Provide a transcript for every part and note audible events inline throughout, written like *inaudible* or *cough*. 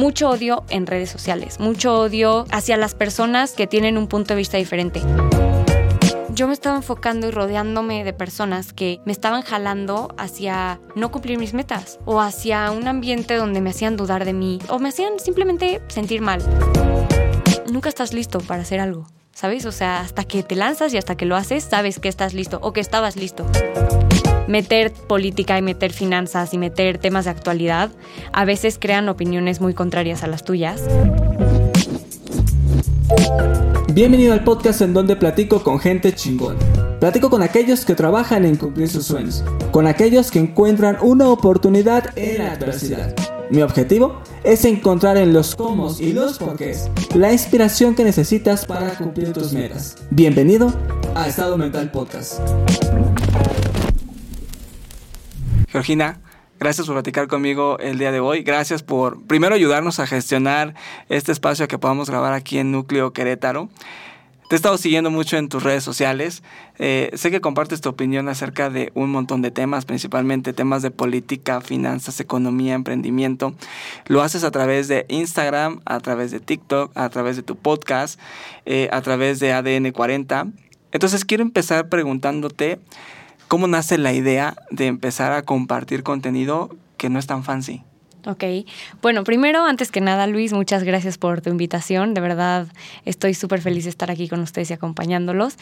mucho odio en redes sociales, mucho odio hacia las personas que tienen un punto de vista diferente yo me estaba enfocando y rodeándome de personas que me estaban jalando hacia no cumplir mis metas o hacia un ambiente donde me hacían dudar de mí o me hacían simplemente sentir mal. Nunca estás listo para hacer algo, ¿sabes? O sea, hasta que te lanzas y hasta que lo haces, sabes que estás listo o que estabas listo meter política y meter finanzas y meter temas de actualidad a veces crean opiniones muy contrarias a las tuyas. Bienvenido al podcast en donde platico con gente chingón. Platico con aquellos que trabajan en cumplir sus sueños, con aquellos que encuentran una oportunidad en la adversidad. Mi objetivo es encontrar en los cómo y los porqués la inspiración que necesitas para cumplir tus metas. Bienvenido a Estado Mental Podcast. Georgina, Gracias por platicar conmigo el día de hoy. Gracias por primero ayudarnos a gestionar este espacio que podamos grabar aquí en Núcleo Querétaro. Te he estado siguiendo mucho en tus redes sociales. Eh, sé que compartes tu opinión acerca de un montón de temas, principalmente temas de política, finanzas, economía, emprendimiento. Lo haces a través de Instagram, a través de TikTok, a través de tu podcast, eh, a través de ADN 40. Entonces quiero empezar preguntándote ¿Cómo nace la idea de empezar a compartir contenido que no es tan fancy? Ok, bueno, primero, antes que nada, Luis, muchas gracias por tu invitación. De verdad, estoy súper feliz de estar aquí con ustedes y acompañándolos.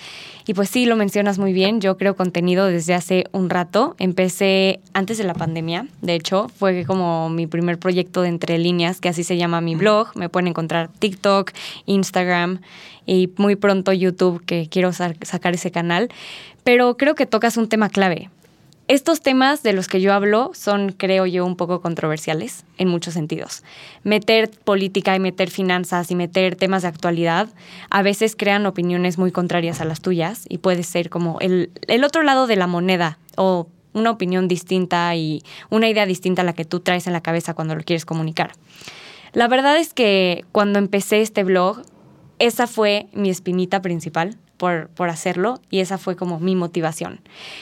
Y pues sí, lo mencionas muy bien. Yo creo contenido desde hace un rato. Empecé antes de la pandemia. De hecho, fue como mi primer proyecto de entre líneas, que así se llama mi blog. Me pueden encontrar TikTok, Instagram y muy pronto YouTube, que quiero sacar ese canal pero creo que tocas un tema clave. Estos temas de los que yo hablo son, creo yo, un poco controversiales en muchos sentidos. Meter política y meter finanzas y meter temas de actualidad a veces crean opiniones muy contrarias a las tuyas y puede ser como el, otro lado de la moneda o una opinión distinta y una idea distinta a la que tú traes en la cabeza cuando lo quieres comunicar. La verdad es que cuando empecé este blog, esa fue mi espinita principal por, por, hacerlo y esa fue como mi motivación.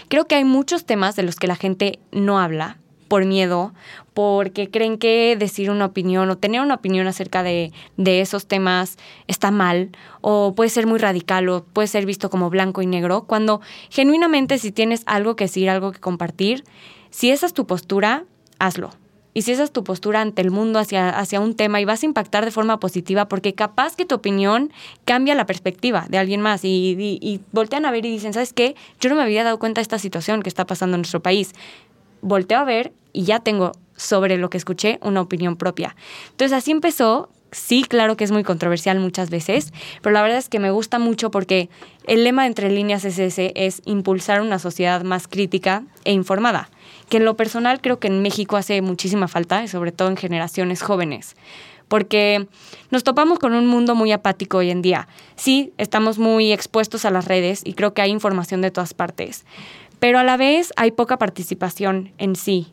Creo que hay muchos temas de los que la gente no habla por miedo, porque creen que decir una opinión o tener una opinión acerca de, de esos temas está mal o puede ser muy radical o puede ser visto como blanco y negro, cuando genuinamente si tienes algo que decir, algo que compartir, si esa es tu postura, hazlo y si esa es tu postura ante el mundo hacia, hacia un tema y vas a impactar de forma positiva porque capaz que tu opinión cambia la perspectiva de alguien más y, y, voltean a ver y dicen, ¿sabes qué? Yo no me había dado cuenta de esta situación que está pasando en nuestro país. Volteo a ver y ya tengo sobre lo que escuché una opinión propia. Entonces así empezó. Sí, claro que es muy controversial muchas veces, pero la verdad es que me gusta mucho porque el lema de entre líneas es ese, es impulsar una sociedad más crítica e informada que en lo personal creo que en México hace muchísima falta, y sobre todo en generaciones jóvenes, porque nos topamos con un mundo muy apático hoy en día. Sí, estamos muy expuestos a las redes y creo que hay información de todas partes, pero a la vez hay poca participación en sí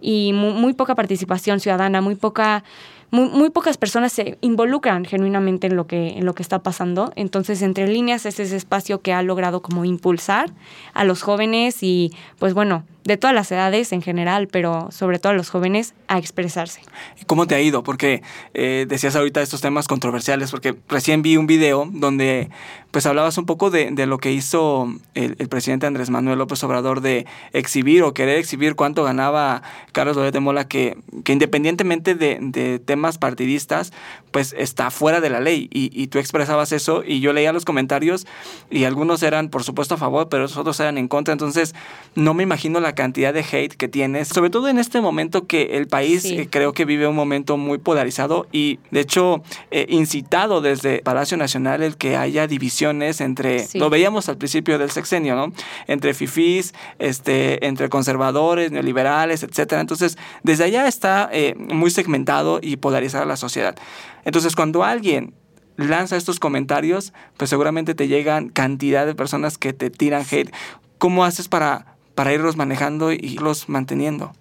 y muy, poca participación ciudadana, muy poca muy, pocas personas se involucran genuinamente en lo que en lo que está pasando. Entonces, entre líneas es ese espacio que ha logrado como impulsar a los jóvenes y pues bueno, de todas las edades en general, pero sobre todo a los jóvenes, a expresarse. ¿Y cómo te ha ido? Porque eh, decías ahorita estos temas controversiales, porque recién vi un video donde pues hablabas un poco de, de lo que hizo el, presidente Andrés Manuel López Obrador de exhibir o querer exhibir cuánto ganaba Carlos Loret de Mola, que, que independientemente de, de, temas partidistas, pues está fuera de la ley. Y, y tú expresabas eso y yo leía los comentarios y algunos eran por supuesto a favor, pero otros eran en contra. Entonces no me imagino la cantidad de hate que tienes, sobre todo en este momento que el país eh, creo que vive un momento muy polarizado y de hecho eh, incitado desde Palacio Nacional el que haya divisiones entre, lo veíamos al principio del sexenio, ¿no? Entre fifís, este, entre conservadores, neoliberales, etcétera. Entonces, desde allá está eh, muy segmentado y polarizada la sociedad. Entonces, cuando alguien lanza estos comentarios, pues seguramente te llegan cantidad de personas que te tiran hate. ¿Cómo haces para para irlos manejando y irlos manteniendo.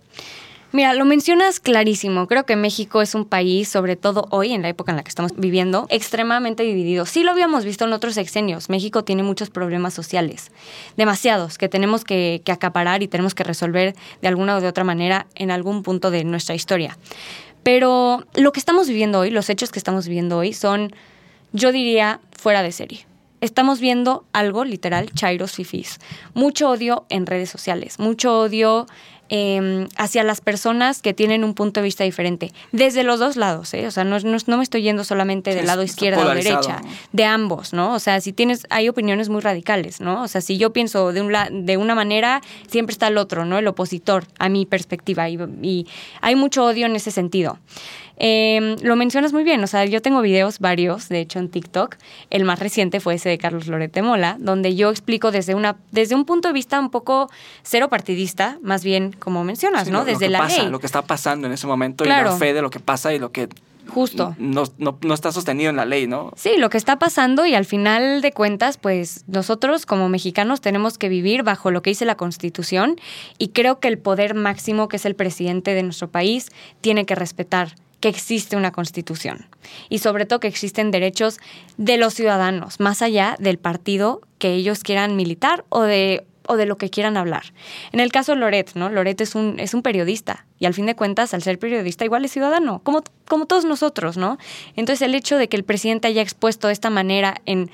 Mira, lo mencionas clarísimo. Creo que México es un país, sobre todo hoy, en la época en la que estamos viviendo, extremadamente dividido. Sí lo habíamos visto en otros sexenios. México tiene muchos problemas sociales, demasiados, que tenemos que, que acaparar y tenemos que resolver de alguna o de otra manera en algún punto de nuestra historia. Pero lo que estamos viviendo hoy, los hechos que estamos viviendo hoy son, yo diría, fuera de serie estamos viendo algo literal, chairos fifis. Mucho odio en redes sociales, mucho odio em, hacia las personas que tienen un punto de vista diferente, desde los dos lados, ¿eh? O sea, no, no, me estoy yendo solamente del lado izquierda o derecha, de ambos, ¿no? O sea, si tienes, hay opiniones muy radicales, ¿no? O sea, si yo pienso de, un de una manera, siempre está el otro, ¿no? El opositor, a mi perspectiva, y hay mucho odio en ese sentido. Em, lo mencionas muy bien, o sea, yo tengo videos varios, de hecho en TikTok. El más reciente fue ese de Carlos Lorete Mola, donde yo explico desde, una, desde un punto de vista un poco cero partidista, más bien como mencionas, ¿no? desde la pasa, ley. Lo que está pasando en ese momento y la fe de lo que pasa y lo que Justo. No, no, no, está sostenido en la ley, ¿no? Sí, lo que está pasando y al final de cuentas, pues nosotros como mexicanos tenemos que vivir bajo lo que dice la Constitución y creo que el poder máximo, que es el presidente de nuestro país, tiene que respetar que existe una constitución y sobre todo que existen derechos de los ciudadanos, más allá del partido que ellos quieran militar o de, o de lo que quieran hablar. En el caso de Loret, ¿no? Loret es un, es un periodista y al fin de cuentas, al ser periodista, igual es ciudadano, como, como todos nosotros, ¿no? Entonces el hecho de que el presidente haya expuesto de esta manera en,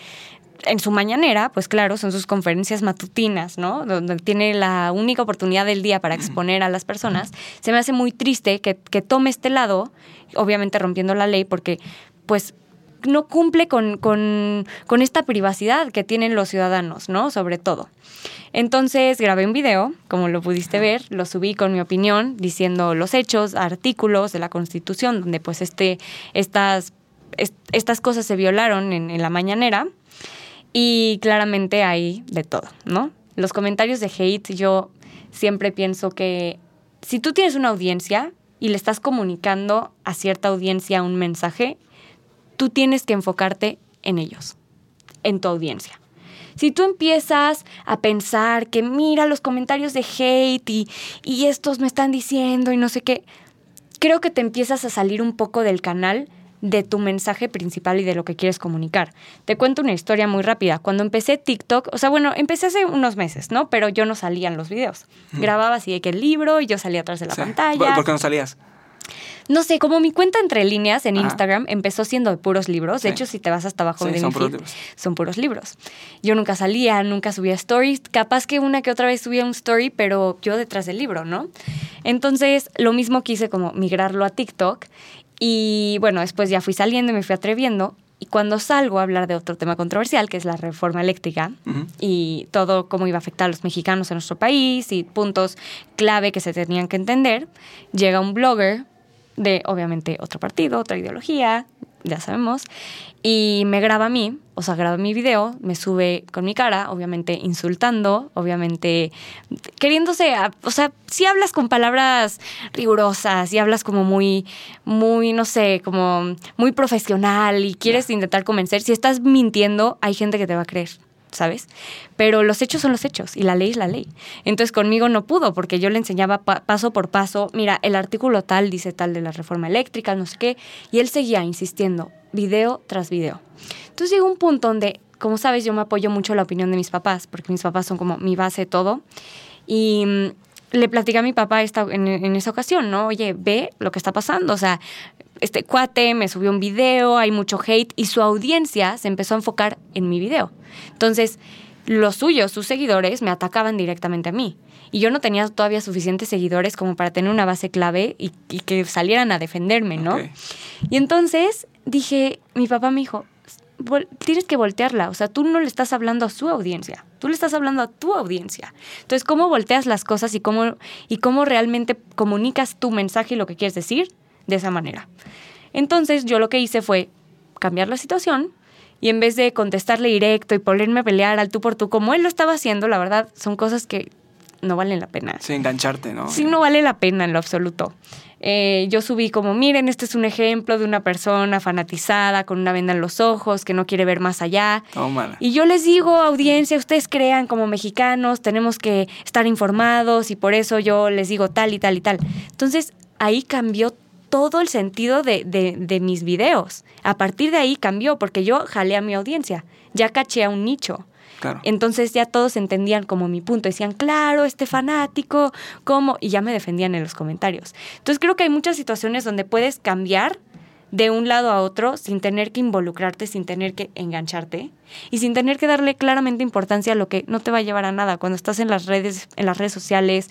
en su mañanera, pues claro, son sus conferencias matutinas, ¿no? Donde tiene la única oportunidad del día para exponer a las personas. Se me hace muy triste que, tome este lado, obviamente rompiendo la ley, porque pues no cumple con, con, con, esta privacidad que tienen los ciudadanos, ¿no? Sobre todo. Entonces grabé un video, como lo pudiste ver, lo subí con mi opinión, diciendo los hechos, artículos de la Constitución, donde pues este, estas, estas cosas se violaron en, en la mañanera. Y claramente hay de todo, ¿no? Los comentarios de hate, yo siempre pienso que si tú tienes una audiencia y le estás comunicando a cierta audiencia un mensaje, tú tienes que enfocarte en ellos, en tu audiencia. Si tú empiezas a pensar que mira los comentarios de hate y, y estos me están diciendo y no sé qué, creo que te empiezas a salir un poco del canal de tu mensaje principal y de lo que quieres comunicar. Te cuento una historia muy rápida. Cuando empecé TikTok, o sea, bueno, empecé hace unos meses, ¿no? Pero yo no salía en los videos. Grababa así de que el libro y yo salía atrás de la pantalla. ¿Por qué no salías? No sé, como mi cuenta entre líneas en Instagram empezó siendo de puros libros. De hecho, si te vas hasta abajo de son mi puros feed, libros. son puros libros. Yo nunca salía, nunca subía stories. Capaz que una que otra vez subía un story, pero yo detrás del libro, ¿no? Entonces, lo mismo quise como migrarlo a TikTok y bueno, después ya fui saliendo y me fui atreviendo. Y cuando salgo a hablar de otro tema controversial, que es la reforma eléctrica y todo cómo iba a afectar a los mexicanos en nuestro país y puntos clave que se tenían que entender, llega un blogger de obviamente otro partido, otra ideología, ya sabemos, y me graba a mí, o sea, graba mi video, me sube con mi cara, obviamente insultando, obviamente queriéndose, o sea, si hablas con palabras rigurosas, y hablas como muy, muy, no sé, como muy profesional y quieres intentar convencer, si estás mintiendo, hay gente que te va a creer. ¿Sabes? Pero los hechos son los hechos y la ley es la ley. Entonces conmigo no pudo porque yo le enseñaba paso por paso, mira, el artículo tal dice tal de la reforma eléctrica, no sé qué, y él seguía insistiendo, video tras video. Entonces llegó un punto donde, como sabes, yo me apoyo mucho la opinión de mis papás, porque mis papás son como mi base todo, y mm, le platicé a mi papá esta, en, en, esa ocasión, ¿no? Oye, ve lo que está pasando. O sea, este cuate me subió un video, hay mucho hate y su audiencia se empezó a enfocar en mi video. Entonces, los suyos, sus seguidores, me atacaban directamente a mí. Y yo no tenía todavía suficientes seguidores como para tener una base clave y, que salieran a defenderme, ¿no? Y entonces dije, mi papá me dijo, tienes que voltearla, o sea, tú no le estás hablando a su audiencia, tú le estás hablando a tu audiencia. Entonces, ¿cómo volteas las cosas y cómo, y cómo realmente comunicas tu mensaje y lo que quieres decir? De esa manera. Entonces yo lo que hice fue cambiar la situación y en vez de contestarle directo y ponerme a pelear al tú por tú como él lo estaba haciendo, la verdad son cosas que no valen la pena. Sí, engancharte, ¿no? Sí, no vale la pena en lo absoluto. Eh, yo subí como, miren, este es un ejemplo de una persona fanatizada con una venda en los ojos que no quiere ver más allá. y yo les digo, audiencia, ustedes crean como mexicanos, tenemos que estar informados y por eso yo les digo tal y tal y tal. Entonces ahí cambió todo el sentido de, mis videos. A partir de ahí cambió, porque yo jalé a mi audiencia, ya caché a un nicho. Claro. Entonces ya todos entendían como mi punto. Decían, claro, este fanático, ¿cómo? Y ya me defendían en los comentarios. Entonces creo que hay muchas situaciones donde puedes cambiar de un lado a otro sin tener que involucrarte, sin tener que engancharte y sin tener que darle claramente importancia a lo que no te va a llevar a nada. Cuando estás en las redes, en las redes sociales,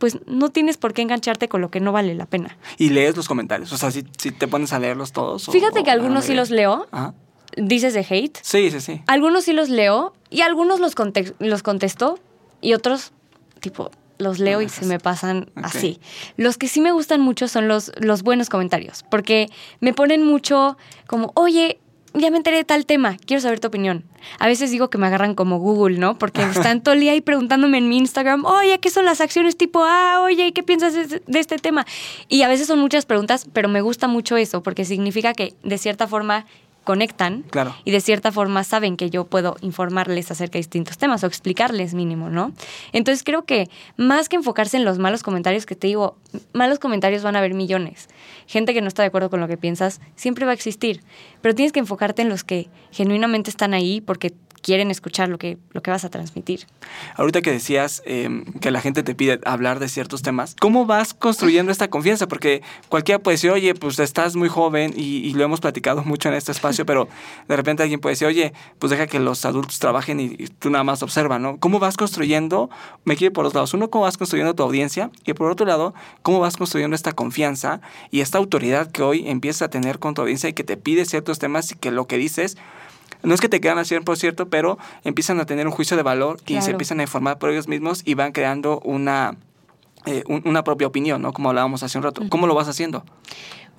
pues no tienes por qué engancharte con lo que no vale la pena. Y lees los comentarios, o sea, si, si te pones a leerlos todos. o- Fíjate o que algunos sí los leo, Ajá. dices de hate, Sí, sí, sí. algunos sí los leo y algunos los, conte- los contesto y otros, tipo, los leo y se me pasan así. Los que sí me gustan mucho son los, los buenos comentarios, porque me ponen mucho como, oye, ya me enteré de tal tema, quiero saber tu opinión. A veces digo que me agarran como Google, ¿no? Porque están todo el día ahí preguntándome en mi Instagram, oye, ¿qué son las acciones tipo A? Oye, ¿qué piensas de, de este tema? Y a veces son muchas preguntas, pero me gusta mucho eso, porque significa que de cierta forma conectan Claro. y de cierta forma saben que yo puedo informarles acerca de distintos temas o explicarles mínimo, ¿no? Entonces creo que más que enfocarse en los malos comentarios, que te digo, malos comentarios van a haber millones. Gente que no está de acuerdo con lo que piensas siempre va a existir, pero tienes que enfocarte en los que genuinamente están ahí porque quieren escuchar lo que, lo que vas a transmitir. Ahorita que decías eh, que la gente te pide hablar de ciertos temas, ¿cómo vas construyendo esta confianza? Porque cualquiera puede decir, oye, pues estás muy joven y, lo hemos platicado mucho en este espacio, pero de repente alguien puede decir, oye, pues deja que los adultos trabajen y, y tú nada más observa, ¿no? ¿Cómo vas construyendo? Me quiere por dos lados. Uno, ¿cómo vas construyendo tu audiencia? Y por otro lado, ¿cómo vas construyendo esta confianza y esta autoridad que hoy empiezas a tener con tu audiencia y que te pide ciertos temas y que lo que dices no es que te quedan a 100%, pero empiezan a tener un juicio de valor y Claro. se empiezan a informar por ellos mismos y van creando una, eh, un- una propia opinión, ¿no? Como hablábamos hace un rato. ¿Cómo lo vas haciendo?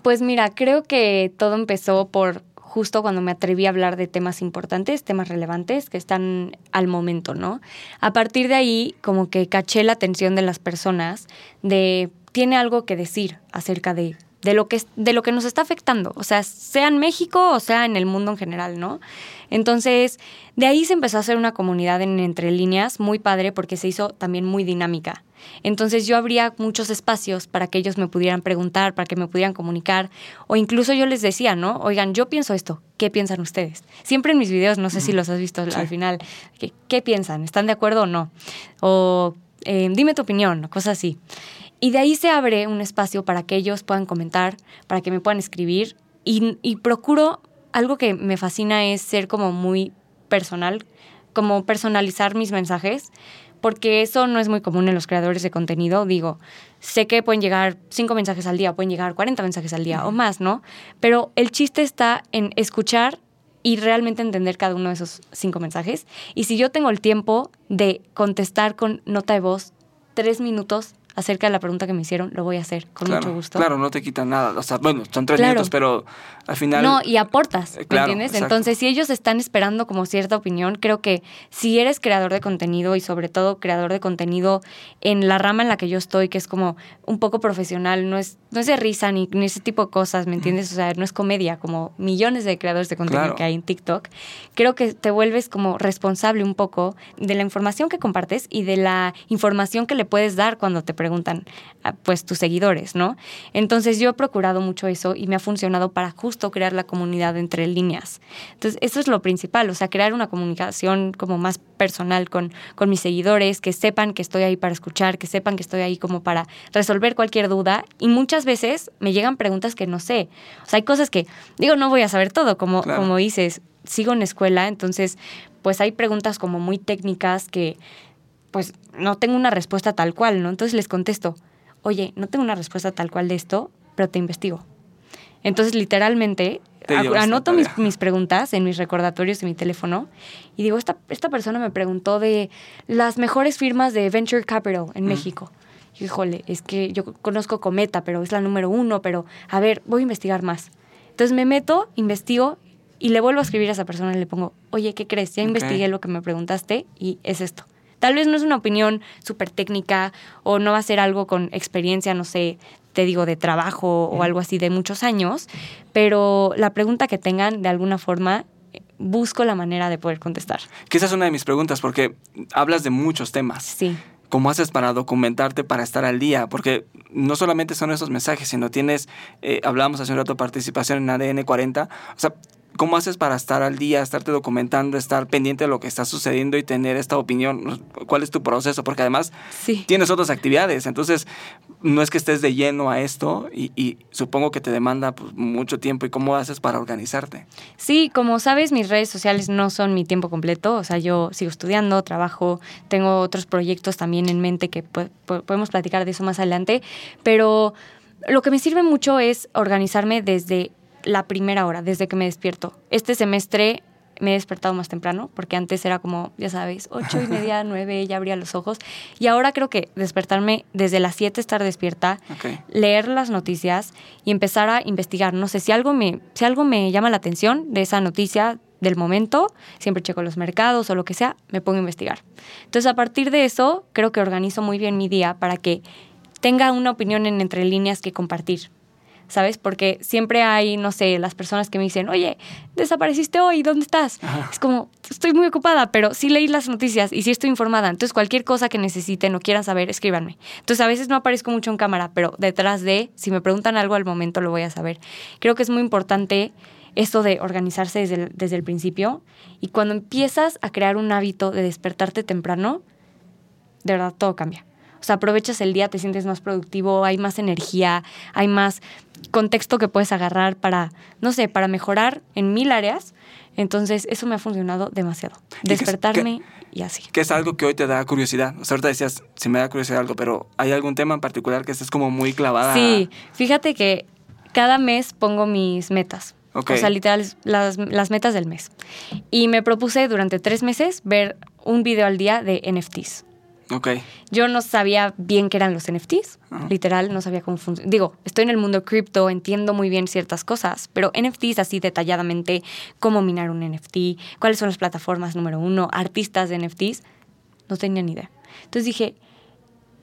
Pues mira, creo que todo empezó por justo cuando me atreví a hablar de temas importantes, temas relevantes que están al momento, ¿no? A partir de ahí, como que caché la atención de las personas de tiene algo que decir acerca de de lo que de lo que nos está afectando, o sea, sea en México o sea en el mundo en general, ¿no? Entonces, de ahí se empezó a hacer una comunidad en entre líneas muy padre porque se hizo también muy dinámica. Entonces yo abría muchos espacios para que ellos me pudieran preguntar, para que me pudieran comunicar, o incluso yo les decía, ¿no? Oigan, yo pienso esto, ¿qué piensan ustedes? Siempre en mis videos, no sé si los has visto al- al final, ¿qué, qué piensan? ¿Están de acuerdo o no? O eh, dime tu opinión, cosas así. Y de ahí se abre un espacio para que ellos puedan comentar, para que me puedan escribir, y, y procuro, algo que me fascina es ser como muy personal, como personalizar mis mensajes, porque eso no es muy común en los creadores de contenido. Digo, sé que pueden llegar cinco mensajes al día, pueden llegar 40 mensajes al día o más, ¿no? Pero el chiste está en escuchar y realmente entender cada uno de esos cinco mensajes. Y si yo tengo el tiempo de contestar con nota de voz tres minutos acerca de la pregunta que me hicieron, lo voy a hacer con claro, mucho gusto. Claro, no te quitan nada. O sea, bueno, son tres Claro. minutos, pero al final... No, y aportas, ¿me Eh, claro, entiendes? exacto. Entonces, si ellos están esperando como cierta opinión, creo que si eres creador de contenido y sobre todo creador de contenido en la rama en la que yo estoy, que es como un poco profesional, no es, no es de risa ni, ni ese tipo de cosas, ¿me entiendes? O sea, no es comedia, como millones de creadores de contenido que hay en TikTok, creo que te vuelves como responsable un poco de la información que compartes y de la información que le puedes dar cuando te preguntan, pues, tus seguidores, ¿no? Entonces yo he procurado mucho eso y me ha funcionado para justo crear la comunidad entre líneas. Entonces eso es lo principal, o sea, crear una comunicación como más personal con, con mis seguidores, que sepan que estoy ahí para escuchar, que sepan que estoy ahí como para resolver cualquier duda. Y muchas veces me llegan preguntas que no sé. O sea, hay cosas que, digo, no voy a saber todo, como, Claro. como dices, sigo en escuela, entonces pues hay preguntas como muy técnicas que pues no tengo una respuesta tal cual, ¿no? Entonces les contesto, oye, no tengo una respuesta tal cual de esto, pero te investigo. Entonces, literalmente, anoto mis, preguntas en mis recordatorios de mi teléfono y digo, esta, esta persona me preguntó de las mejores firmas de Venture Capital en México. Y, híjole, es que yo conozco Cometa, pero es la número uno, pero a ver, voy a investigar más. Entonces me meto, investigo y le vuelvo a escribir a esa persona y le pongo, oye, ¿qué crees? Ya investigué lo que me preguntaste y es esto. Tal vez no es una opinión súper técnica o no va a ser algo con experiencia, no sé, te digo, de trabajo o algo así de muchos años, pero la pregunta que tengan, de alguna forma, busco la manera de poder contestar. Que esa es una de mis preguntas, porque hablas de muchos temas. Sí, ¿Cómo haces para documentarte, para estar al día? Porque no solamente son esos mensajes, sino tienes, eh, hablábamos hace un rato, participación en ADN 40. O sea, ¿cómo haces para estar al día, estarte documentando, estar pendiente de lo que está sucediendo y tener esta opinión? ¿Cuál es tu proceso? Porque además tienes otras actividades, entonces no es que estés de lleno a esto y, supongo que te demanda pues, mucho tiempo. ¿Y cómo haces para organizarte? Sí, como sabes, mis redes sociales no son mi tiempo completo, o sea, yo sigo estudiando, trabajo, tengo otros proyectos también en mente que podemos platicar de eso más adelante, pero lo que me sirve mucho es organizarme desde la primera hora, desde que me despierto. Este semestre me he despertado más temprano, porque antes era como, ya sabes, ocho y media, *laughs* nueve, ya abría los ojos. Y ahora creo que despertarme desde las siete, estar despierta, leer las noticias y empezar a investigar. No sé, si algo, me, si algo me llama la atención de esa noticia del momento, siempre checo los mercados o lo que sea, me pongo a investigar. Entonces, a partir de eso, creo que organizo muy bien mi día para que tenga una opinión en entre líneas que compartir. ¿Sabes? Porque siempre hay, no sé, las personas que me dicen, oye, desapareciste hoy, ¿dónde estás? Es como, estoy muy ocupada, pero sí leí las noticias y sí estoy informada. Entonces, cualquier cosa que necesiten o quieran saber, escríbanme. Entonces, a veces no aparezco mucho en cámara, pero detrás de, si me preguntan algo al momento, lo voy a saber. Creo que es muy importante esto de organizarse desde el, desde el principio. Y cuando empiezas a crear un hábito de despertarte temprano, de verdad todo cambia. O sea, aprovechas el día, te sientes más productivo, hay más energía, hay más contexto que puedes agarrar para, no sé, para mejorar en mil áreas. Entonces, eso me ha funcionado demasiado. Despertarme y así. Que es algo que hoy te da curiosidad. O sea, ahorita decías, si me da curiosidad algo, pero ¿hay algún tema en particular que estés como muy clavada? Sí, fíjate que cada mes pongo mis metas. O sea, literal, las, las metas del mes. Y me propuse durante tres meses ver un video al día de NFTs. Yo no sabía bien qué eran los NFTs, literal, no sabía cómo funcionan. Digo, estoy en el mundo cripto, entiendo muy bien ciertas cosas, pero NFTs así detalladamente, cómo minar un NFT, cuáles son las plataformas número uno, artistas de NFTs, no tenía ni idea. Entonces dije,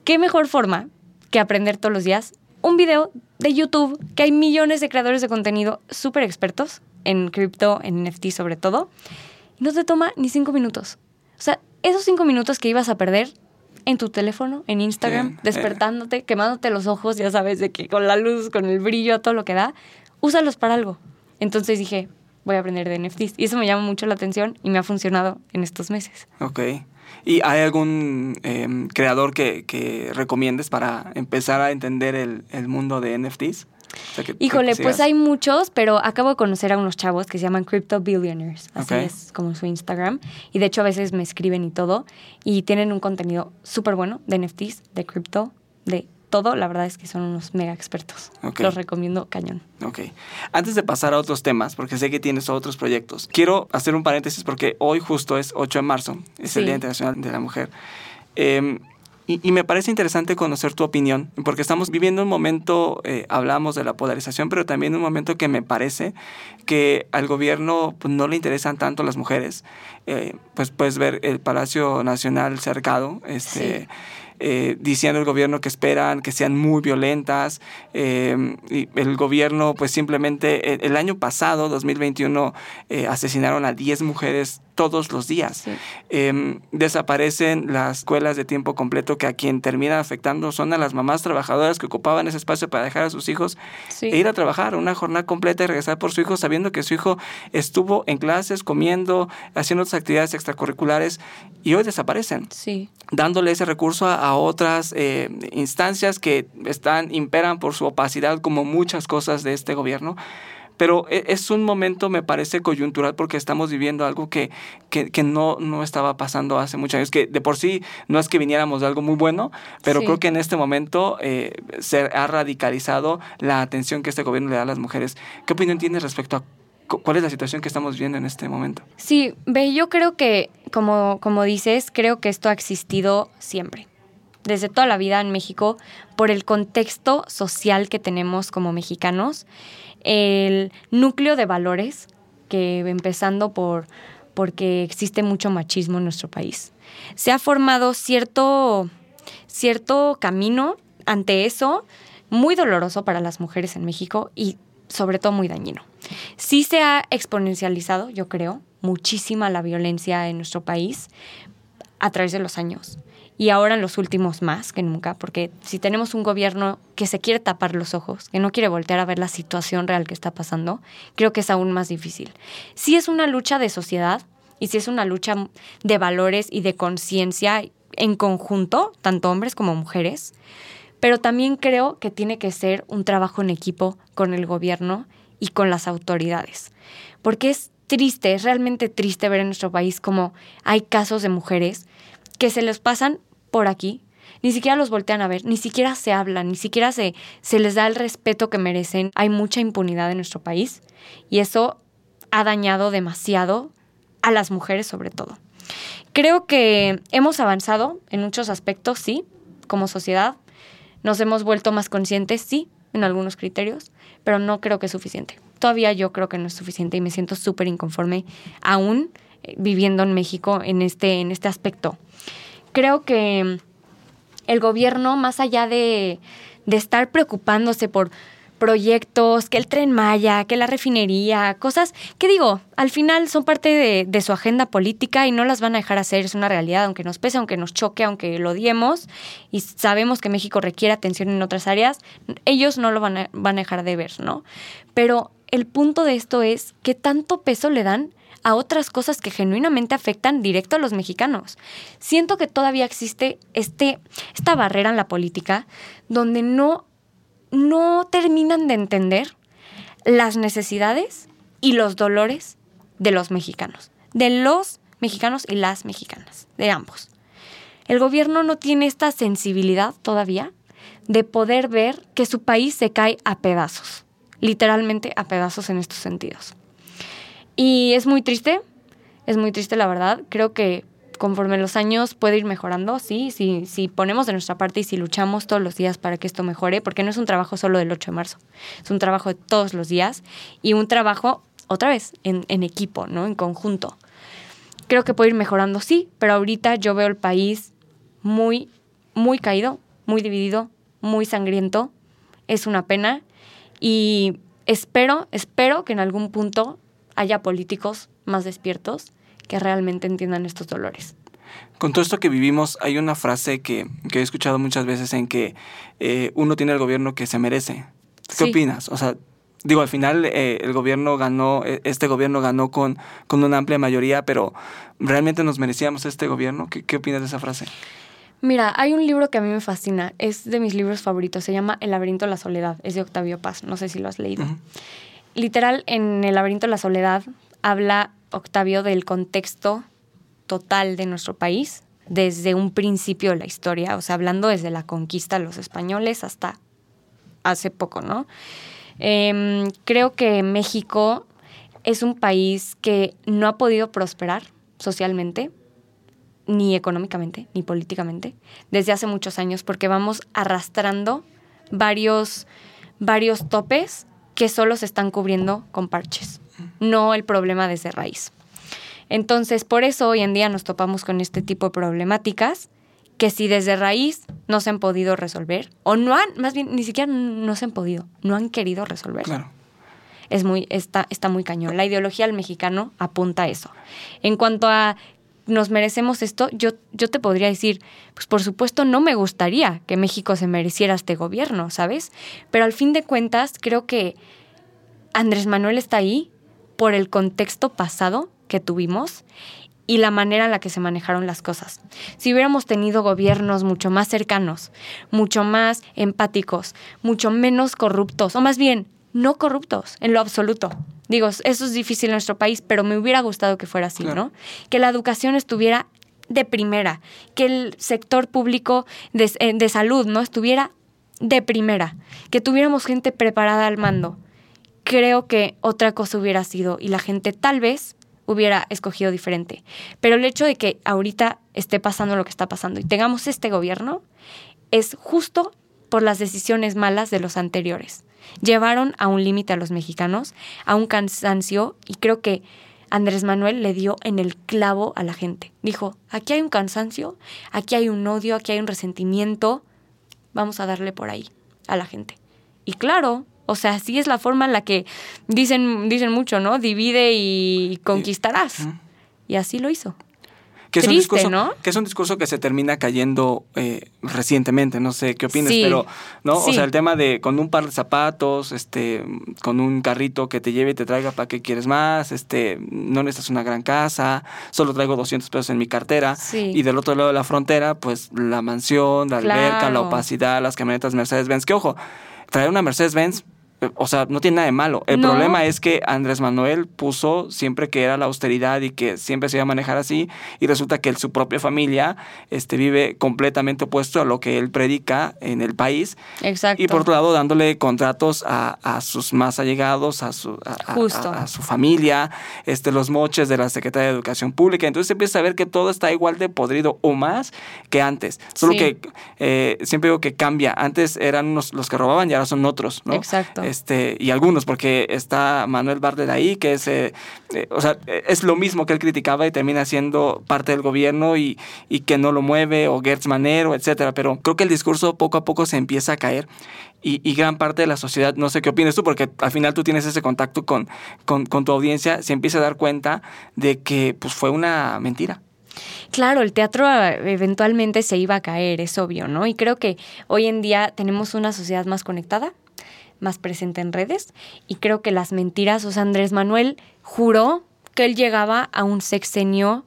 ¿qué mejor forma que aprender todos los días? Un video de YouTube, que hay millones de creadores de contenido súper expertos en cripto, en NFT sobre todo, y no te toma ni cinco minutos. O sea, esos cinco minutos que ibas a perder en tu teléfono, en Instagram, despertándote, quemándote los ojos, ya sabes, de que con la luz, con el brillo, todo lo que da, úsalos para algo. Entonces dije, voy a aprender de NFTs. Y eso me llama mucho la atención y me ha funcionado en estos meses. Ok. ¿Y hay algún em, creador que, que, recomiendes para empezar a entender el, el mundo de NFTs? Híjole, pues hay muchos, pero acabo de conocer a unos chavos que se llaman Crypto Billionaires. Así es como su Instagram. Y de hecho a veces me escriben y todo. Y tienen un contenido súper bueno de NFTs, de cripto, de todo. La verdad es que son unos mega expertos. Los recomiendo cañón. Ok. Antes de pasar a otros temas, porque sé que tienes otros proyectos, quiero hacer un paréntesis porque hoy justo es 8 de marzo, es el Día Internacional de la Mujer. Eh, y, me parece interesante conocer tu opinión, porque estamos viviendo un momento, eh, hablamos de la polarización, pero también un momento que me parece que al gobierno pues, no le interesan tanto las mujeres. Eh, pues puedes ver el Palacio Nacional cercado, este, eh, diciendo el gobierno que esperan que sean muy violentas. Eh, y el gobierno, pues simplemente, el, año pasado, 2021, eh, asesinaron a 10 mujeres todos los días. Em, desaparecen las escuelas de tiempo completo que a quien termina afectando son a las mamás trabajadoras que ocupaban ese espacio para dejar a sus hijos e ir a trabajar una jornada completa y regresar por su hijo sabiendo que su hijo estuvo en clases, comiendo, haciendo otras actividades extracurriculares y hoy desaparecen. Sí. Dándole ese recurso a, a otras eh, instancias que están, imperan por su opacidad como muchas cosas de este gobierno pero e, es un momento, me parece, coyuntural porque estamos viviendo algo que, que, no, no estaba pasando hace muchos años, que de por sí no es que viniéramos de algo muy bueno, pero creo que en este momento eh, se ha radicalizado la atención que este gobierno le da a las mujeres. ¿Qué opinión tienes respecto a ¿Cuál es la situación que estamos viviendo en este momento? Sí, ve, yo creo que, como, como dices, creo que esto ha existido siempre, desde toda la vida en México, por el contexto social que tenemos como mexicanos el núcleo de valores, que empezando por porque existe mucho machismo en nuestro país. Se ha formado cierto, cierto camino ante eso, muy doloroso para las mujeres en México y sobre todo muy dañino. Sí se ha exponencializado, yo creo, muchísima la violencia en nuestro país a través de los años. Y ahora en los últimos más que nunca, porque si tenemos un gobierno que se quiere tapar los ojos, que no quiere voltear a ver la situación real que está pasando, creo que es aún más difícil. Si es una lucha de sociedad y si es una lucha de valores y de conciencia en conjunto, tanto hombres como mujeres, pero también creo que tiene que ser un trabajo en equipo con el gobierno y con las autoridades, porque es triste, es realmente triste ver en nuestro país como hay casos de mujeres que se les pasan por aquí, ni siquiera los voltean a ver, ni siquiera se hablan, ni siquiera se, se les da el respeto que merecen. Hay mucha impunidad en nuestro país y eso ha dañado demasiado a las mujeres sobre todo. Creo que hemos avanzado en muchos aspectos, sí, como sociedad. Nos hemos vuelto más conscientes, sí, en algunos criterios, pero no creo que es suficiente. Todavía yo creo que no es suficiente y me siento súper inconforme aún eh, viviendo en México en este, en este aspecto creo que el gobierno, más allá de, estar preocupándose por proyectos, que el tren Maya, que la refinería, cosas que digo, al final son parte de, de, su agenda política y no las van a dejar hacer, es una realidad, aunque nos pese, aunque nos choque, aunque lo odiemos y sabemos que México requiere atención en otras áreas, ellos no lo van a, van a dejar de ver, ¿no? Pero el punto de esto es qué tanto peso le dan a otras cosas que genuinamente afectan directo a los mexicanos. Siento que todavía existe este, esta barrera en la política donde no, no terminan de entender las necesidades y los dolores de los mexicanos, de los mexicanos y las mexicanas, de ambos. El gobierno no tiene esta sensibilidad todavía de poder ver que su país se cae a pedazos, literalmente a pedazos en estos sentidos. Y es muy triste, es muy triste la verdad. Creo que conforme los años puede ir mejorando, sí, sí, si ponemos de nuestra parte y si luchamos todos los días para que esto mejore, porque no es un trabajo solo del 8 de marzo, es un trabajo de todos los días y un trabajo, otra vez, en, en equipo, ¿no? En conjunto. Creo que puede ir mejorando, sí, pero ahorita yo veo el país muy, muy caído, muy dividido, muy sangriento. Es una pena y espero, espero que en algún punto haya políticos más despiertos que realmente entiendan estos dolores. Con todo esto que vivimos, hay una frase que, he escuchado muchas veces en que eh, uno tiene el gobierno que se merece. ¿Qué opinas? O sea, digo, al final eh, el gobierno ganó, e, este gobierno ganó con, con una amplia mayoría, pero ¿realmente nos merecíamos este gobierno? ¿Qué, opinas de esa frase? Mira, hay un libro que a mí me fascina, es de mis libros favoritos, se llama El laberinto de la soledad, es de Octavio Paz, no sé si lo has leído literal, en El laberinto de la soledad habla Octavio del contexto total de nuestro país desde un principio de la historia, o sea, hablando desde la conquista de los españoles hasta hace poco, ¿no? Em, creo que México es un país que no ha podido prosperar socialmente, ni económicamente, ni políticamente, desde hace muchos años, porque vamos arrastrando varios, varios topes que solo se están cubriendo con parches, no el problema desde raíz. Entonces, por eso hoy en día nos topamos con este tipo de problemáticas que si desde raíz no se han podido resolver, o no han, más bien, ni siquiera no se han podido, no han querido resolver. Claro. Es muy, está, está muy cañón. La ideología del mexicano apunta a eso. En cuanto a nos merecemos esto, yo, yo te podría decir, pues por supuesto no me gustaría que México se mereciera este gobierno, ¿sabes? Pero al fin de cuentas creo que Andrés Manuel está ahí por el contexto pasado que tuvimos y la manera en la que se manejaron las cosas. Si hubiéramos tenido gobiernos mucho más cercanos, mucho más empáticos, mucho menos corruptos, o más bien, no corruptos en lo absoluto, Digo, eso es difícil en nuestro país, pero me hubiera gustado que fuera así, ¿no? Que la educación estuviera de primera, que el sector público de, eh, de, salud no estuviera de primera, que tuviéramos gente preparada al mando. Creo que otra cosa hubiera sido y la gente tal vez hubiera escogido diferente. Pero el hecho de que ahorita esté pasando lo que está pasando y tengamos este gobierno es justo por las decisiones malas de los anteriores llevaron a un límite a los mexicanos, a un cansancio, y creo que Andrés Manuel le dio en el clavo a la gente. Dijo, aquí hay un cansancio, aquí hay un odio, aquí hay un resentimiento, vamos a darle por ahí a la gente. Y claro, o sea, así es la forma en la que dicen, dicen mucho, ¿no? Divide y conquistarás. Y así lo hizo. Que es un discurso, ¿no? Que es un discurso que se termina cayendo eh, recientemente, no sé qué opines, Sí. pero, ¿no? Sí. O sea, el tema de con un par de zapatos, este, con un carrito que te lleve y te traiga para qué quieres más, este, no necesitas una gran casa, solo traigo 200 pesos en mi cartera. Sí. Y del otro lado de la frontera, pues la mansión, la alberca, la opacidad, las camionetas Mercedes-Benz. Que ojo, traer una Mercedes-Benz, o sea, no tiene nada de malo. El No. problema es que Andrés Manuel puso siempre que era la austeridad y que siempre se iba a manejar así, y resulta que su propia familia este, vive completamente opuesto a lo que él predica en el país. Exacto. Y por otro lado, dándole contratos a, a sus más allegados, a su, a, Justo. a- a su familia, este, los moches de la Secretaría de Educación Pública. Entonces empieza a ver que todo está igual de podrido o más que antes. Solo Sí. que eh, siempre digo que cambia. Antes eran unos, los que robaban y ahora son otros, ¿no? Exacto. Este, y algunos, porque está Manuel Bartlett ahí, que es, eh, eh, o sea, es lo mismo que él criticaba y termina siendo parte del gobierno y, y que no lo mueve, o Gertz Manero, etcétera. Pero creo que el discurso poco a poco se empieza a caer y, y gran parte de la sociedad, no sé qué opinas tú, porque al final tú tienes ese contacto con, con, con tu audiencia, se empieza a dar cuenta de que pues fue una mentira. Claro, el teatro eh, eventualmente se iba a caer, es obvio, ¿no? Y creo que hoy en día tenemos una sociedad más conectada, más presente en redes, y creo que las mentiras, o sea, Andrés Manuel juró que él llegaba a un sexenio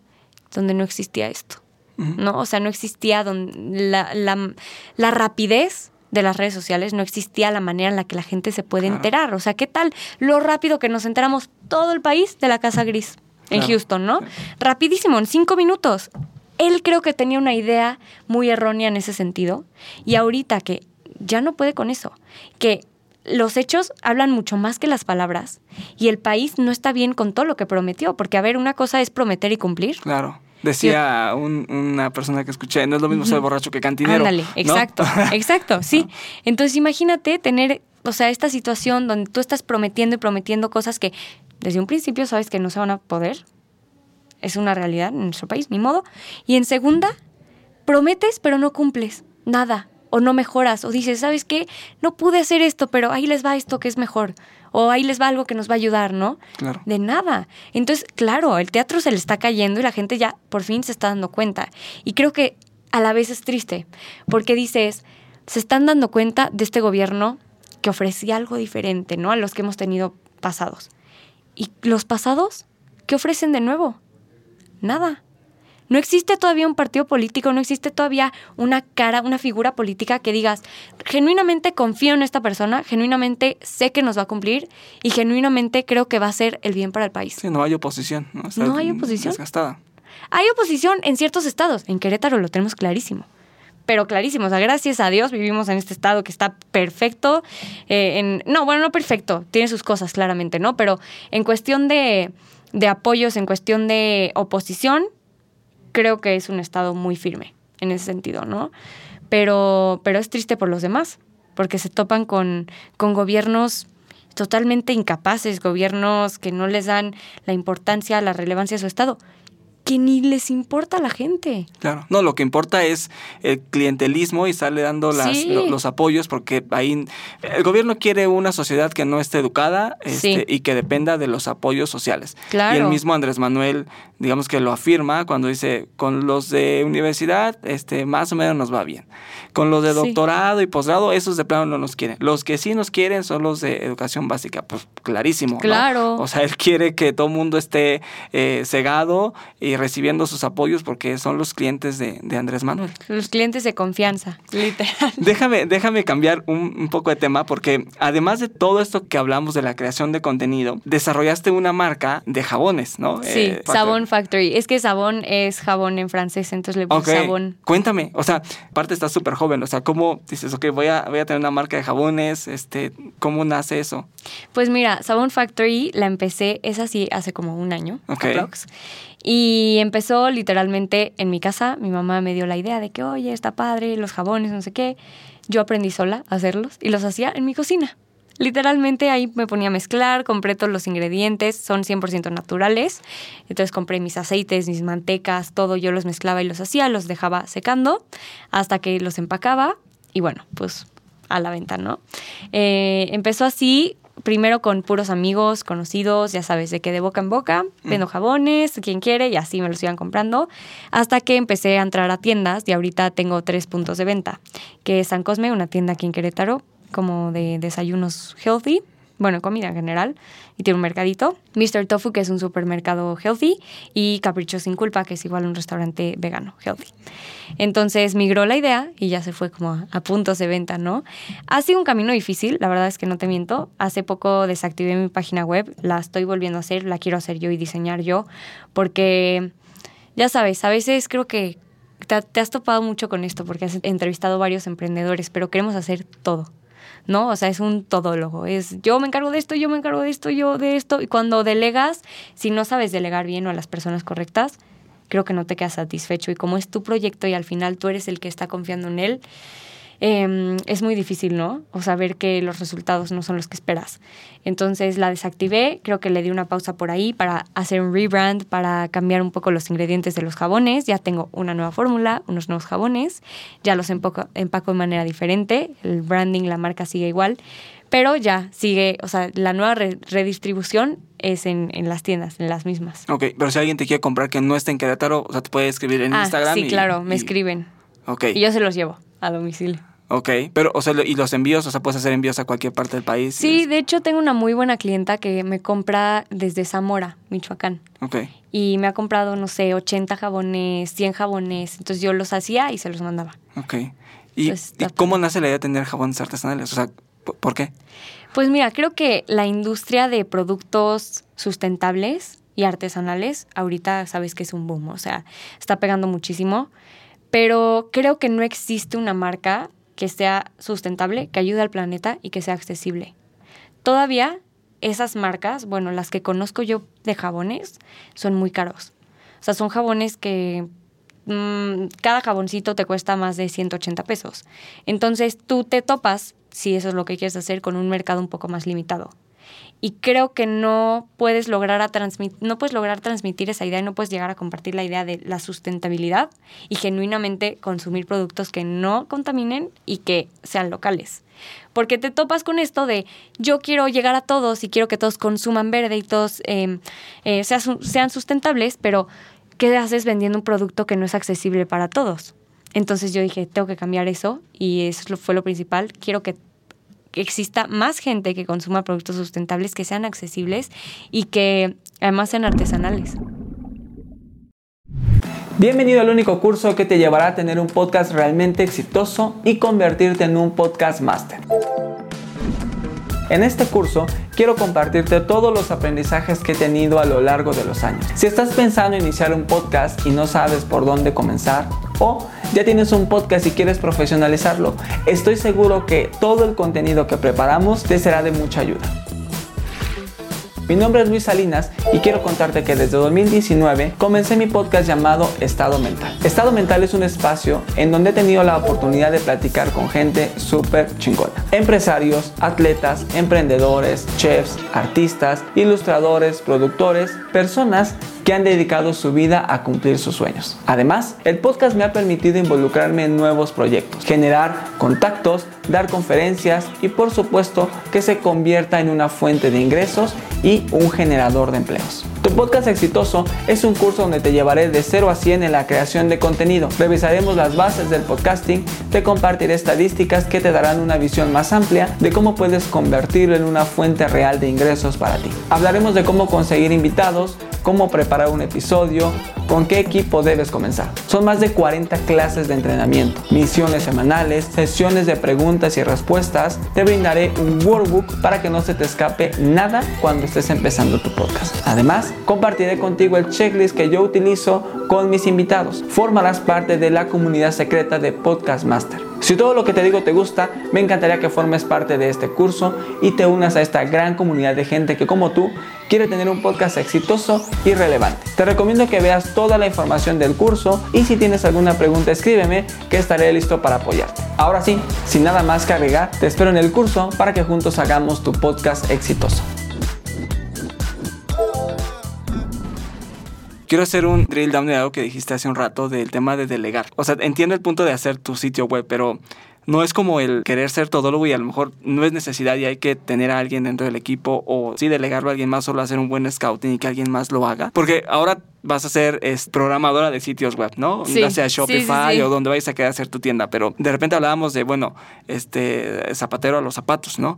donde no existía esto, ¿no? O sea, no existía don- la, la- la rapidez de las redes sociales, no existía la manera en la que la gente se puede Claro. enterar. O sea, ¿qué tal lo rápido que nos enteramos todo el país de la Casa Gris en Claro. Houston, ¿no? Rapidísimo, en cinco minutos. Él creo que tenía una idea muy errónea en ese sentido y ahorita que ya no puede con eso, que los hechos hablan mucho más que las palabras y el país no está bien con todo lo que prometió, porque a ver, una cosa es prometer y cumplir. Claro. Decía un- una persona que escuché, no es lo mismo ser borracho que cantinero. Ándale, ¿no? exacto, *laughs* exacto, sí. Entonces imagínate tener, o sea, esta situación donde tú estás prometiendo y prometiendo cosas que desde un principio sabes que no se van a poder. Es una realidad en nuestro país, ni modo. Y en segunda, prometes pero no cumples nada. O no mejoras, o dices, ¿sabes qué? No pude hacer esto, pero ahí les va esto que es mejor. O ahí les va algo que nos va a ayudar, ¿no? Claro. De nada. Entonces, claro, el teatro se le está cayendo y la gente ya por fin se está dando cuenta. Y creo que a la vez es triste, porque dices, se están dando cuenta de este gobierno que ofrecía algo diferente, ¿no? A los que hemos tenido pasados. ¿Y los pasados? ¿Qué ofrecen de nuevo? Nada. No existe todavía un partido político, no existe todavía una cara, una figura política que digas, genuinamente confío en esta persona, genuinamente sé que nos va a cumplir y genuinamente creo que va a ser el bien para el país. Sí, no hay oposición. No, Está No hay oposición. Desgastada. Hay oposición en ciertos estados, en Querétaro lo tenemos clarísimo. Pero clarísimo, o sea, gracias a Dios vivimos en este estado que está perfecto. eh, en, no, bueno, no perfecto, tiene sus cosas claramente, ¿no? Pero en cuestión de, de apoyos, en cuestión de oposición, creo que es un estado muy firme en ese sentido, ¿no? Pero, pero es triste por los demás, porque se topan con, con gobiernos totalmente incapaces, gobiernos que no les dan la importancia, la relevancia a su estado, que ni les importa a la gente. Claro. No, lo que importa es el clientelismo y sale dando las, Sí. lo- los apoyos porque ahí el gobierno quiere una sociedad que no esté educada este, Sí. y que dependa de los apoyos sociales. Claro. Y el mismo Andrés Manuel, digamos que lo afirma cuando dice, con los de universidad, este, más o menos nos va bien. Con los de Sí. doctorado y posgrado, esos de plano no nos quieren. Los que sí nos quieren son los de educación básica, pues clarísimo. ¿no? Claro. O sea, él quiere que todo el mundo esté eh, cegado y recibiendo sus apoyos porque son los clientes de, de Andrés Manuel. Los clientes de confianza, *laughs* literal. Déjame, déjame cambiar un, un poco de tema porque además de todo esto que hablamos de la creación de contenido, desarrollaste una marca de jabones, ¿no? Sí, Eh, Sabón Factory. Es que Sabón es jabón en francés, entonces le puse Ok, Sabón. Cuéntame, o sea, aparte estás súper joven, o sea, ¿cómo dices, ok, voy a, voy a tener una marca de jabones, este, ¿cómo nace eso? Pues mira, Sabón Factory la empecé, es así, hace como un año, Ok. aprox. Y empezó literalmente en mi casa. Mi mamá me dio la idea de que, oye, está padre, los jabones, no sé qué. Yo aprendí sola a hacerlos y los hacía en mi cocina. Literalmente ahí me ponía a mezclar, compré todos los ingredientes, son 100% naturales. Entonces compré mis aceites, mis mantecas, todo, yo los mezclaba y los hacía, los dejaba secando hasta que los empacaba y bueno, pues a la venta, ¿no? Eh, empezó así, primero con puros amigos, conocidos, ya sabes, de que de boca en boca, vendo jabones, quien quiere, y así me los iban comprando, hasta que empecé a entrar a tiendas y ahorita tengo tres puntos de venta, que es San Cosme, una tienda aquí en Querétaro, como de desayunos healthy, bueno, comida en general, y tiene un mercadito. Mr. Tofu, que es un supermercado healthy, y Capricho Sin Culpa, que es igual un restaurante vegano, healthy. Entonces migró la idea y ya se fue como a, puntos de venta, ¿no? Ha sido un camino difícil, la verdad es que no te miento. Hace poco desactivé mi página web, la estoy volviendo a hacer, la quiero hacer yo y diseñar yo, porque ya sabes, a veces creo que te, te has topado mucho con esto, porque has entrevistado varios emprendedores, pero queremos hacer todo ¿no? O sea, es un todólogo, es yo me encargo de esto, yo me encargo de esto, yo de esto, y cuando delegas, si no sabes delegar bien o a las personas correctas, creo que no te quedas satisfecho. Y como es tu proyecto y al final tú eres el que está confiando en él, Em, es muy difícil, ¿no? O saber que los resultados no son los que esperas. Entonces la desactivé, creo que le di una pausa por ahí para hacer un rebrand, para cambiar un poco los ingredientes de los jabones. Ya tengo una nueva fórmula, unos nuevos jabones, ya los empaco, empaco de manera diferente, el branding, la marca sigue igual, pero ya sigue, o sea, la nueva redistribución es en, las tiendas, en las mismas. Ok, pero si alguien te quiere comprar que no esté en Querétaro, o sea, te puede escribir en ah, Instagram. Sí, claro, me escriben. Ok. Y yo se los llevo a domicilio. Ok, pero, o sea, y los envíos, o sea, puedes hacer envíos a cualquier parte del país. Sí, de hecho tengo una muy buena clienta que me compra desde Zamora, Michoacán. Ok. Y me ha comprado, no sé, 80 jabones, 100 jabones. Entonces yo los hacía y se los mandaba. Ok. ¿Y, cómo nace la idea de tener jabones artesanales? O sea, ¿por qué? Pues mira, creo que la industria de productos sustentables y artesanales, ahorita sabes que es un boom, o sea, está pegando muchísimo. Pero creo que no existe una marca que sea sustentable, que ayude al planeta y que sea accesible. Todavía esas marcas, bueno, las que conozco yo de jabones, son muy caros. O sea, son jabones que mm, cada jaboncito te cuesta más de 180 pesos. Entonces tú te topas, si eso es lo que quieres hacer, con un mercado un poco más limitado y creo que no puedes lograr a transmitir, no puedes lograr transmitir esa idea y no puedes llegar a compartir la idea de la sustentabilidad y genuinamente consumir productos que no contaminen y que sean locales. Porque te topas con esto de yo quiero llegar a todos y quiero que todos consuman verde y todos em, eh, sean sustentables, pero ¿qué haces vendiendo un producto que no es accesible para todos? Entonces yo dije, tengo que cambiar eso y eso fue lo principal. Quiero que que exista más gente que consuma productos sustentables, que sean accesibles y que además sean artesanales. Bienvenido al único curso que te llevará a tener un podcast realmente exitoso y convertirte en un podcast master. En este curso quiero compartirte todos los aprendizajes que he tenido a lo largo de los años. Si estás pensando iniciar un podcast y no sabes por dónde comenzar, o ya tienes un podcast y quieres profesionalizarlo, estoy seguro que todo el contenido que preparamos te será de mucha ayuda. Mi nombre es Luis Salinas y quiero contarte que desde 2019 comencé mi podcast llamado Estado Mental. Estado Mental es un espacio en donde he tenido la oportunidad de platicar con gente súper chingona. Empresarios, atletas, emprendedores, chefs, artistas, ilustradores, productores, personas que han dedicado su vida a cumplir sus sueños. Además, el podcast me ha permitido involucrarme en nuevos proyectos, generar contactos, dar conferencias y por supuesto que se convierta en una fuente de ingresos y un generador de empleos. Tu podcast exitoso es un curso donde te llevaré de 0 a 100 en la creación de contenido. Revisaremos las bases del podcasting, te compartiré estadísticas que te darán una visión más amplia de cómo puedes convertirlo en una fuente real de ingresos para ti. Hablaremos de cómo conseguir invitados, cómo preparar un episodio, con qué equipo debes comenzar. Son más de 40 clases de entrenamiento, misiones semanales, sesiones de preguntas y respuestas. Te brindaré un workbook para que no se te escape nada cuando estés empezando tu podcast. Además, compartiré contigo el checklist que yo utilizo con mis invitados. Formarás parte de la comunidad secreta de Podcast Master. Si todo lo que te digo te gusta, me encantaría que formes parte de este curso y te unas a esta gran comunidad de gente que como tú quiere tener un podcast exitoso y relevante. Te recomiendo que veas toda la información del curso y si tienes alguna pregunta escríbeme que estaré listo para apoyarte. Ahora sí, sin nada más que agregar, te espero en el curso para que juntos hagamos tu podcast exitoso. Quiero hacer un drill down de algo que dijiste hace un rato del tema de delegar. O sea, entiendo el punto de hacer tu sitio web, pero no es como el querer ser todólogo y a lo mejor no es necesidad y hay que tener a alguien dentro del equipo o sí delegarlo a alguien más, solo hacer un buen scouting y que alguien más lo haga. Porque ahora vas a ser es, programadora de sitios web, ¿no? Sí, ya sea Shopify sí, sí. o donde vayas a querer hacer tu tienda, pero de repente hablábamos de, bueno, este zapatero a los zapatos, ¿no?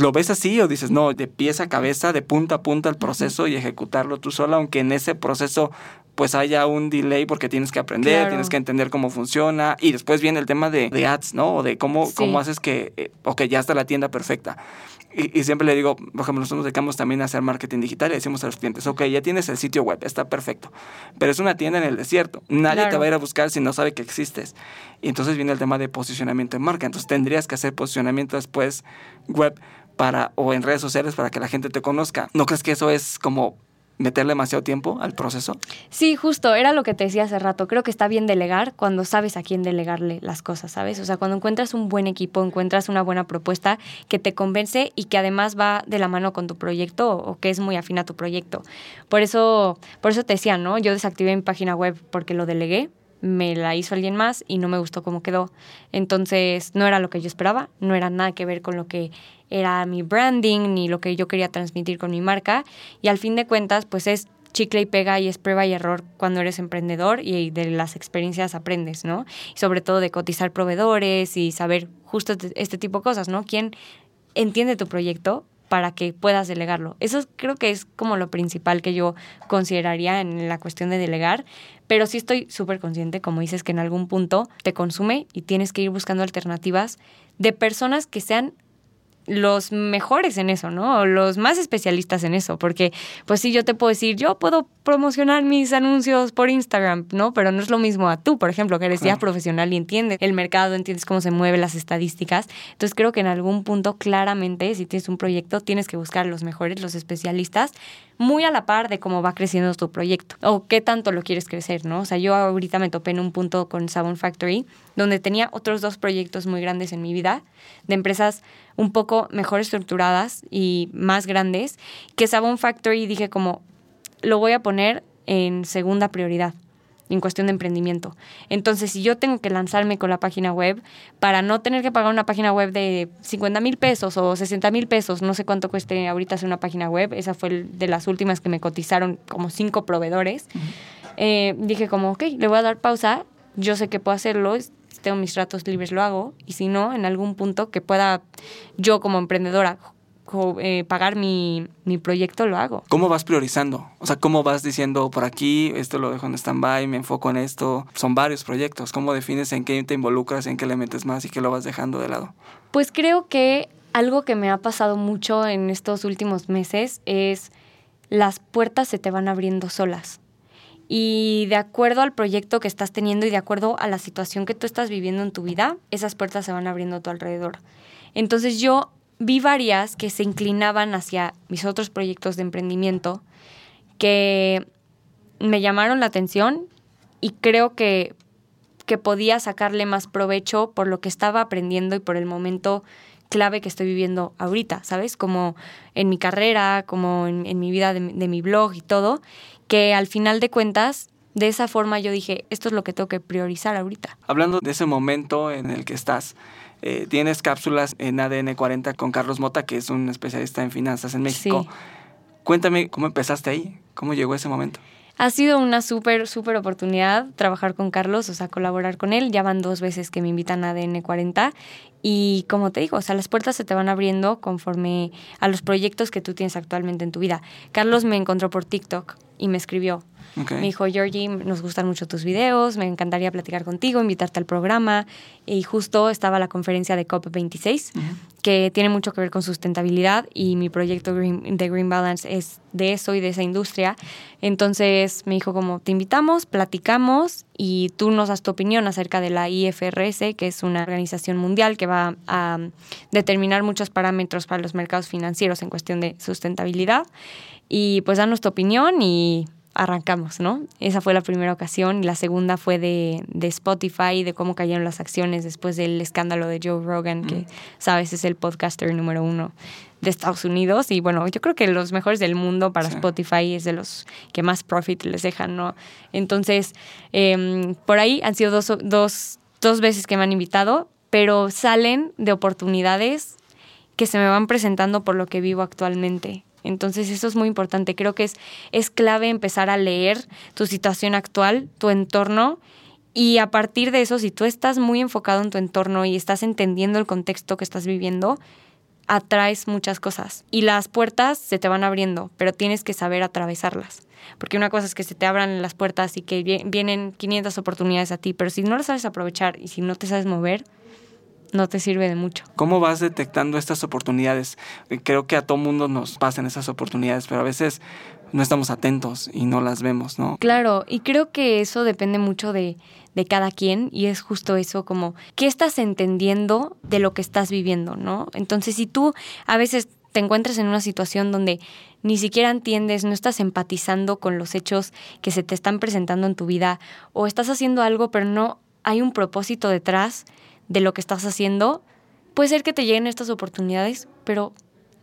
¿Lo ves así o dices, no, de pies a cabeza, de punta a punta el proceso y ejecutarlo tú sola, aunque en ese proceso pues haya un delay porque tienes que aprender, Claro. tienes que entender cómo funciona y después viene el tema de, de ads, ¿no? O de cómo, Sí. cómo haces que, eh, ok, ya está la tienda perfecta. Y, y siempre le digo, por ejemplo, nosotros nos dedicamos también a hacer marketing digital y decimos a los clientes, ok, ya tienes el sitio web, está perfecto, pero es una tienda en el desierto, nadie te va a ir a buscar si no sabe que existes. Y entonces viene el tema de posicionamiento en marca, entonces tendrías que hacer posicionamiento después web para o en redes sociales para que la gente te conozca. ¿No crees que eso es como meterle demasiado tiempo al proceso? Sí, justo, era lo que te decía hace rato. Creo que está bien delegar cuando sabes a quién delegarle las cosas, ¿sabes? O sea, cuando encuentras un buen equipo, encuentras una buena propuesta que te convence y que además va de la mano con tu proyecto o que es muy afín a tu proyecto. Por eso, por eso te decía, ¿no? Yo desactivé mi página web porque lo delegué, me la hizo alguien más y no me gustó cómo quedó. Entonces, no era lo que yo esperaba, no era nada que ver con lo que era mi branding ni lo que yo quería transmitir con mi marca. Y al fin de cuentas, pues es chicle y pega y es prueba y error cuando eres emprendedor y de las experiencias aprendes, ¿no? Sobre todo de cotizar proveedores y saber justo este, este tipo de cosas, ¿no? ¿Quién entiende tu proyecto para que puedas delegarlo? Eso creo que es como lo principal que yo consideraría en la cuestión de delegar, pero sí estoy súper consciente, como dices, que en algún punto te consume y tienes que ir buscando alternativas de personas que sean los mejores en eso, ¿no? O los más especialistas en eso, porque pues sí, yo te puedo decir, yo puedo promocionar mis anuncios por Instagram, ¿no? Pero no es lo mismo a tú, por ejemplo, que eres ya profesional y entiendes el mercado, entiendes cómo se mueven las estadísticas. Entonces creo que en algún punto, claramente, si tienes un proyecto, tienes que buscar los mejores, los especialistas, muy a la par de cómo va creciendo tu proyecto o qué tanto lo quieres crecer, ¿no? O sea, yo ahorita me topé en un punto con Sabon Factory, donde tenía otros dos proyectos muy grandes en mi vida, de empresas un poco mejor estructuradas y más grandes, que Sabon Factory dije como, lo voy a poner en segunda prioridad en cuestión de emprendimiento. Entonces, si yo tengo que lanzarme con la página web para no tener que pagar una página web de 50 mil pesos o 60 mil pesos, no sé cuánto cueste ahorita hacer una página web, esa fue de las últimas que me cotizaron como cinco proveedores, eh, dije como, ok, le voy a dar pausa, yo sé que puedo hacerlo, tengo mis ratos libres lo hago, y si no, en algún punto que pueda yo como emprendedora eh, pagar mi, mi proyecto, lo hago. ¿Cómo vas priorizando? O sea, ¿cómo vas diciendo por aquí, esto lo dejo en stand-by, me enfoco en esto? Son varios proyectos. ¿Cómo defines en qué te involucras, en qué le metes más y qué lo vas dejando de lado? Pues creo que algo que me ha pasado mucho en estos últimos meses es las puertas se te van abriendo solas. Y de acuerdo al proyecto que estás teniendo y de acuerdo a la situación que tú estás viviendo en tu vida, esas puertas se van abriendo a tu alrededor. Entonces yo vi varias que se inclinaban hacia mis otros proyectos de emprendimiento que me llamaron la atención y creo que, que podía sacarle más provecho por lo que estaba aprendiendo y por el momento clave que estoy viviendo ahorita, ¿sabes? Como en mi carrera, como en, en mi vida de, de mi blog y todo, que al final de cuentas, de esa forma yo dije, esto es lo que tengo que priorizar ahorita. Hablando de ese momento en el que estás, eh, tienes cápsulas en ADN 40 con Carlos Mota, que es un especialista en finanzas en México. Sí. Cuéntame cómo empezaste ahí, cómo llegó ese momento. Ha sido una súper, súper oportunidad trabajar con Carlos, o sea, colaborar con él. Ya van dos veces que me invitan a ADN 40 y como te digo, o sea, las puertas se te van abriendo conforme a los proyectos que tú tienes actualmente en tu vida. Carlos me encontró por TikTok y me escribió. Ok. Me dijo, Georgie, nos gustan mucho tus videos, me encantaría platicar contigo, invitarte al programa. Y justo estaba la conferencia de COP26, que tiene mucho que ver con sustentabilidad y mi proyecto Green, de Green Balance es de eso y de esa industria. Entonces me dijo como, te invitamos, platicamos y tú nos das tu opinión acerca de la IFRS, que es una organización mundial que va a determinar muchos parámetros para los mercados financieros en cuestión de sustentabilidad. Y pues danos tu opinión y arrancamos, ¿no? Esa fue la primera ocasión. Y la segunda fue de, de Spotify, de cómo cayeron las acciones después del escándalo de Joe Rogan, que, sabes, es el podcaster número uno de Estados Unidos. Y bueno, yo creo que los mejores del mundo para Sí. Spotify es de los que más profit les dejan, ¿no? Entonces, em, por ahí han sido dos, dos, dos veces que me han invitado pero salen de oportunidades que se me van presentando por lo que vivo actualmente. Entonces eso es muy importante. Creo que es, es clave empezar a leer tu situación actual, tu entorno, y a partir de eso, si tú estás muy enfocado en tu entorno y estás entendiendo el contexto que estás viviendo, atraes muchas cosas. Y las puertas se te van abriendo, pero tienes que saber atravesarlas. Porque una cosa es que se te abran las puertas y que vienen 500 oportunidades a ti, pero si no las sabes aprovechar y si no te sabes mover, no te sirve de mucho. ¿Cómo vas detectando estas oportunidades? Eh, creo que a todo mundo nos pasan esas oportunidades, pero a veces no estamos atentos y no las vemos, ¿no? Claro, y creo que eso depende mucho de, de cada quien y es justo eso como, ¿qué estás entendiendo de lo que estás viviendo, ¿no? Entonces, si tú a veces te encuentras en una situación donde ni siquiera entiendes, no estás empatizando con los hechos que se te están presentando en tu vida o estás haciendo algo pero no hay un propósito detrás de lo que estás haciendo, puede ser que te lleguen estas oportunidades, pero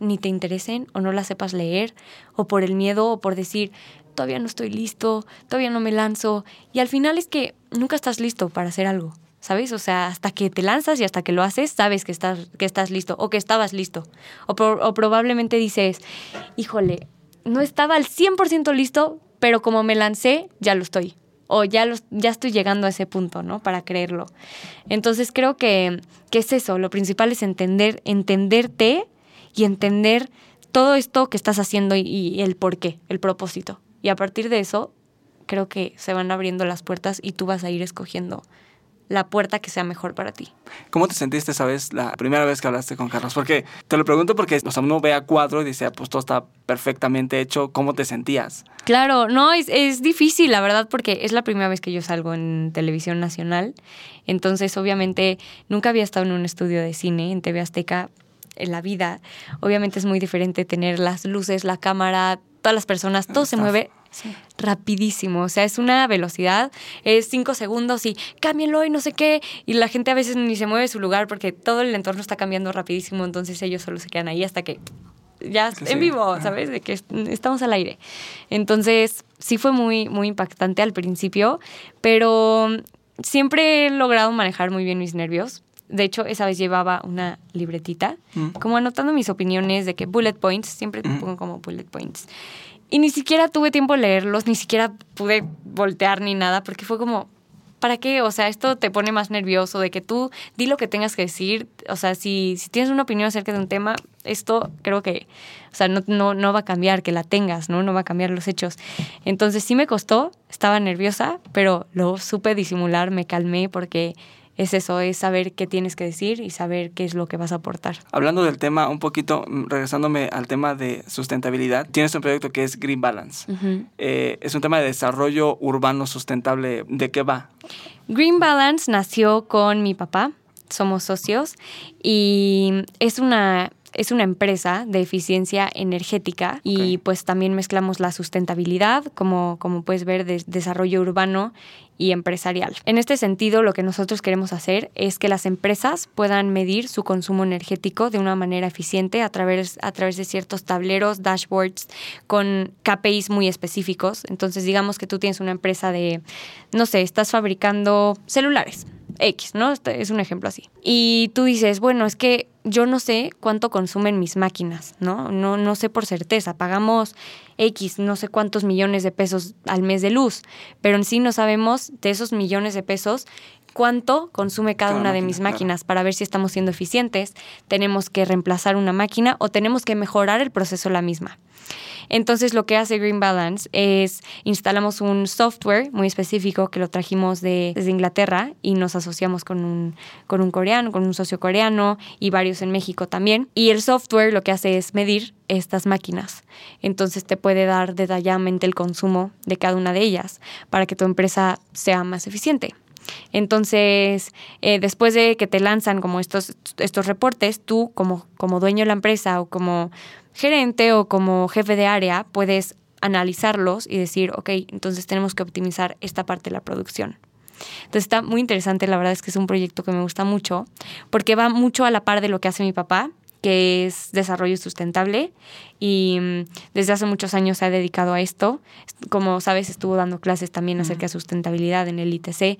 ni te interesen o no las sepas leer o por el miedo o por decir, todavía no estoy listo, todavía no me lanzo. Y al final es que nunca estás listo para hacer algo. ¿sabes? O sea, hasta que te lanzas y hasta que lo haces, sabes que estás, que estás listo o que estabas listo. O, o probablemente dices, híjole, no estaba al 100% listo, pero como me lancé, ya lo estoy. O ya, los, ya estoy llegando a ese punto, ¿no? Para creerlo. Entonces creo que, que es eso, lo principal es entender, entenderte y entender todo esto que estás haciendo y, y el por qué, el propósito. Y a partir de eso, creo que se van abriendo las puertas y tú vas a ir escogiendo la puerta que sea mejor para ti. ¿Cómo te sentiste esa vez, la primera vez que hablaste con Carlos? Porque te lo pregunto porque o sea, uno ve a cuadro y dice, ah, pues todo está perfectamente hecho. ¿Cómo te sentías? Claro, no, es, es difícil, la verdad, porque es la primera vez que yo salgo en televisión nacional. Entonces, obviamente, nunca había estado en un estudio de cine en TV Azteca en la vida. Obviamente es muy diferente tener las luces, la cámara, todas las personas, todo se mueve rapidísimo. O sea, es una velocidad, es cinco segundos y cámbienlo y no sé qué. Y la gente a veces ni se mueve de su lugar porque todo el entorno está cambiando rapidísimo, entonces ellos solo se quedan ahí hasta que ya en vivo, ¿sabes? De que estamos al aire. Entonces, sí fue muy, muy impactante al principio, pero siempre he logrado manejar muy bien mis nervios. De hecho, esa vez llevaba una libretita, mm. como anotando mis opiniones de que bullet points, siempre mm. pongo como bullet points. Y ni siquiera tuve tiempo de leerlos, ni siquiera pude voltear ni nada, porque fue como, ¿para qué? O sea, esto te pone más nervioso de que tú di lo que tengas que decir. O sea, si, si tienes una opinión acerca de un tema, esto creo que, o sea, no, no, no va a cambiar que la tengas, ¿no? No va a cambiar los hechos. Entonces sí me costó, estaba nerviosa, pero lo supe disimular, me calmé porque es eso, es saber qué tienes que decir y saber qué es lo que vas a aportar. Hablando del tema, un poquito, mm, regresándome al tema de sustentabilidad, tienes un proyecto que es Green Balance. Eh, es un tema de desarrollo urbano sustentable. ¿De qué va? Green Balance nació con mi papá, somos socios, y es una es una empresa de eficiencia energética y pues también mezclamos la sustentabilidad, como, como puedes ver, de desarrollo urbano y empresarial. En este sentido, lo que nosotros queremos hacer es que las empresas puedan medir su consumo energético de una manera eficiente a través, a través de ciertos tableros, dashboards con KPIs muy específicos. Entonces, digamos que tú tienes una empresa de, no sé, estás fabricando celulares X, ¿no? Este es un ejemplo así. Y tú dices, bueno, es que yo no sé cuánto consumen mis máquinas, ¿no? No, no sé por certeza. Pagamos X, no sé cuántos millones de pesos al mes de luz, pero en sí no sabemos de esos millones de pesos cuánto consume cada, una de mis máquinas para ver si estamos siendo eficientes, tenemos que reemplazar una máquina o tenemos que mejorar el proceso la misma. Entonces lo que hace Green Balance es instalamos un software muy específico que lo trajimos de, desde Inglaterra y nos asociamos con un, con un coreano, con un socio coreano y varios en México también. Y el software lo que hace es medir estas máquinas. Entonces te puede dar detalladamente el consumo de cada una de ellas para que tu empresa sea más eficiente. Entonces, eh, después de que te lanzan como estos, estos reportes, tú como, como dueño de la empresa o como gerente o como jefe de área puedes analizarlos y decir, ok, entonces tenemos que optimizar esta parte de la producción. Entonces está muy interesante, la verdad es que es un proyecto que me gusta mucho, porque va mucho a la par de lo que hace mi papá, que es desarrollo sustentable y mm, desde hace muchos años se ha dedicado a esto. Como sabes, estuvo dando clases también acerca de sustentabilidad en el ITC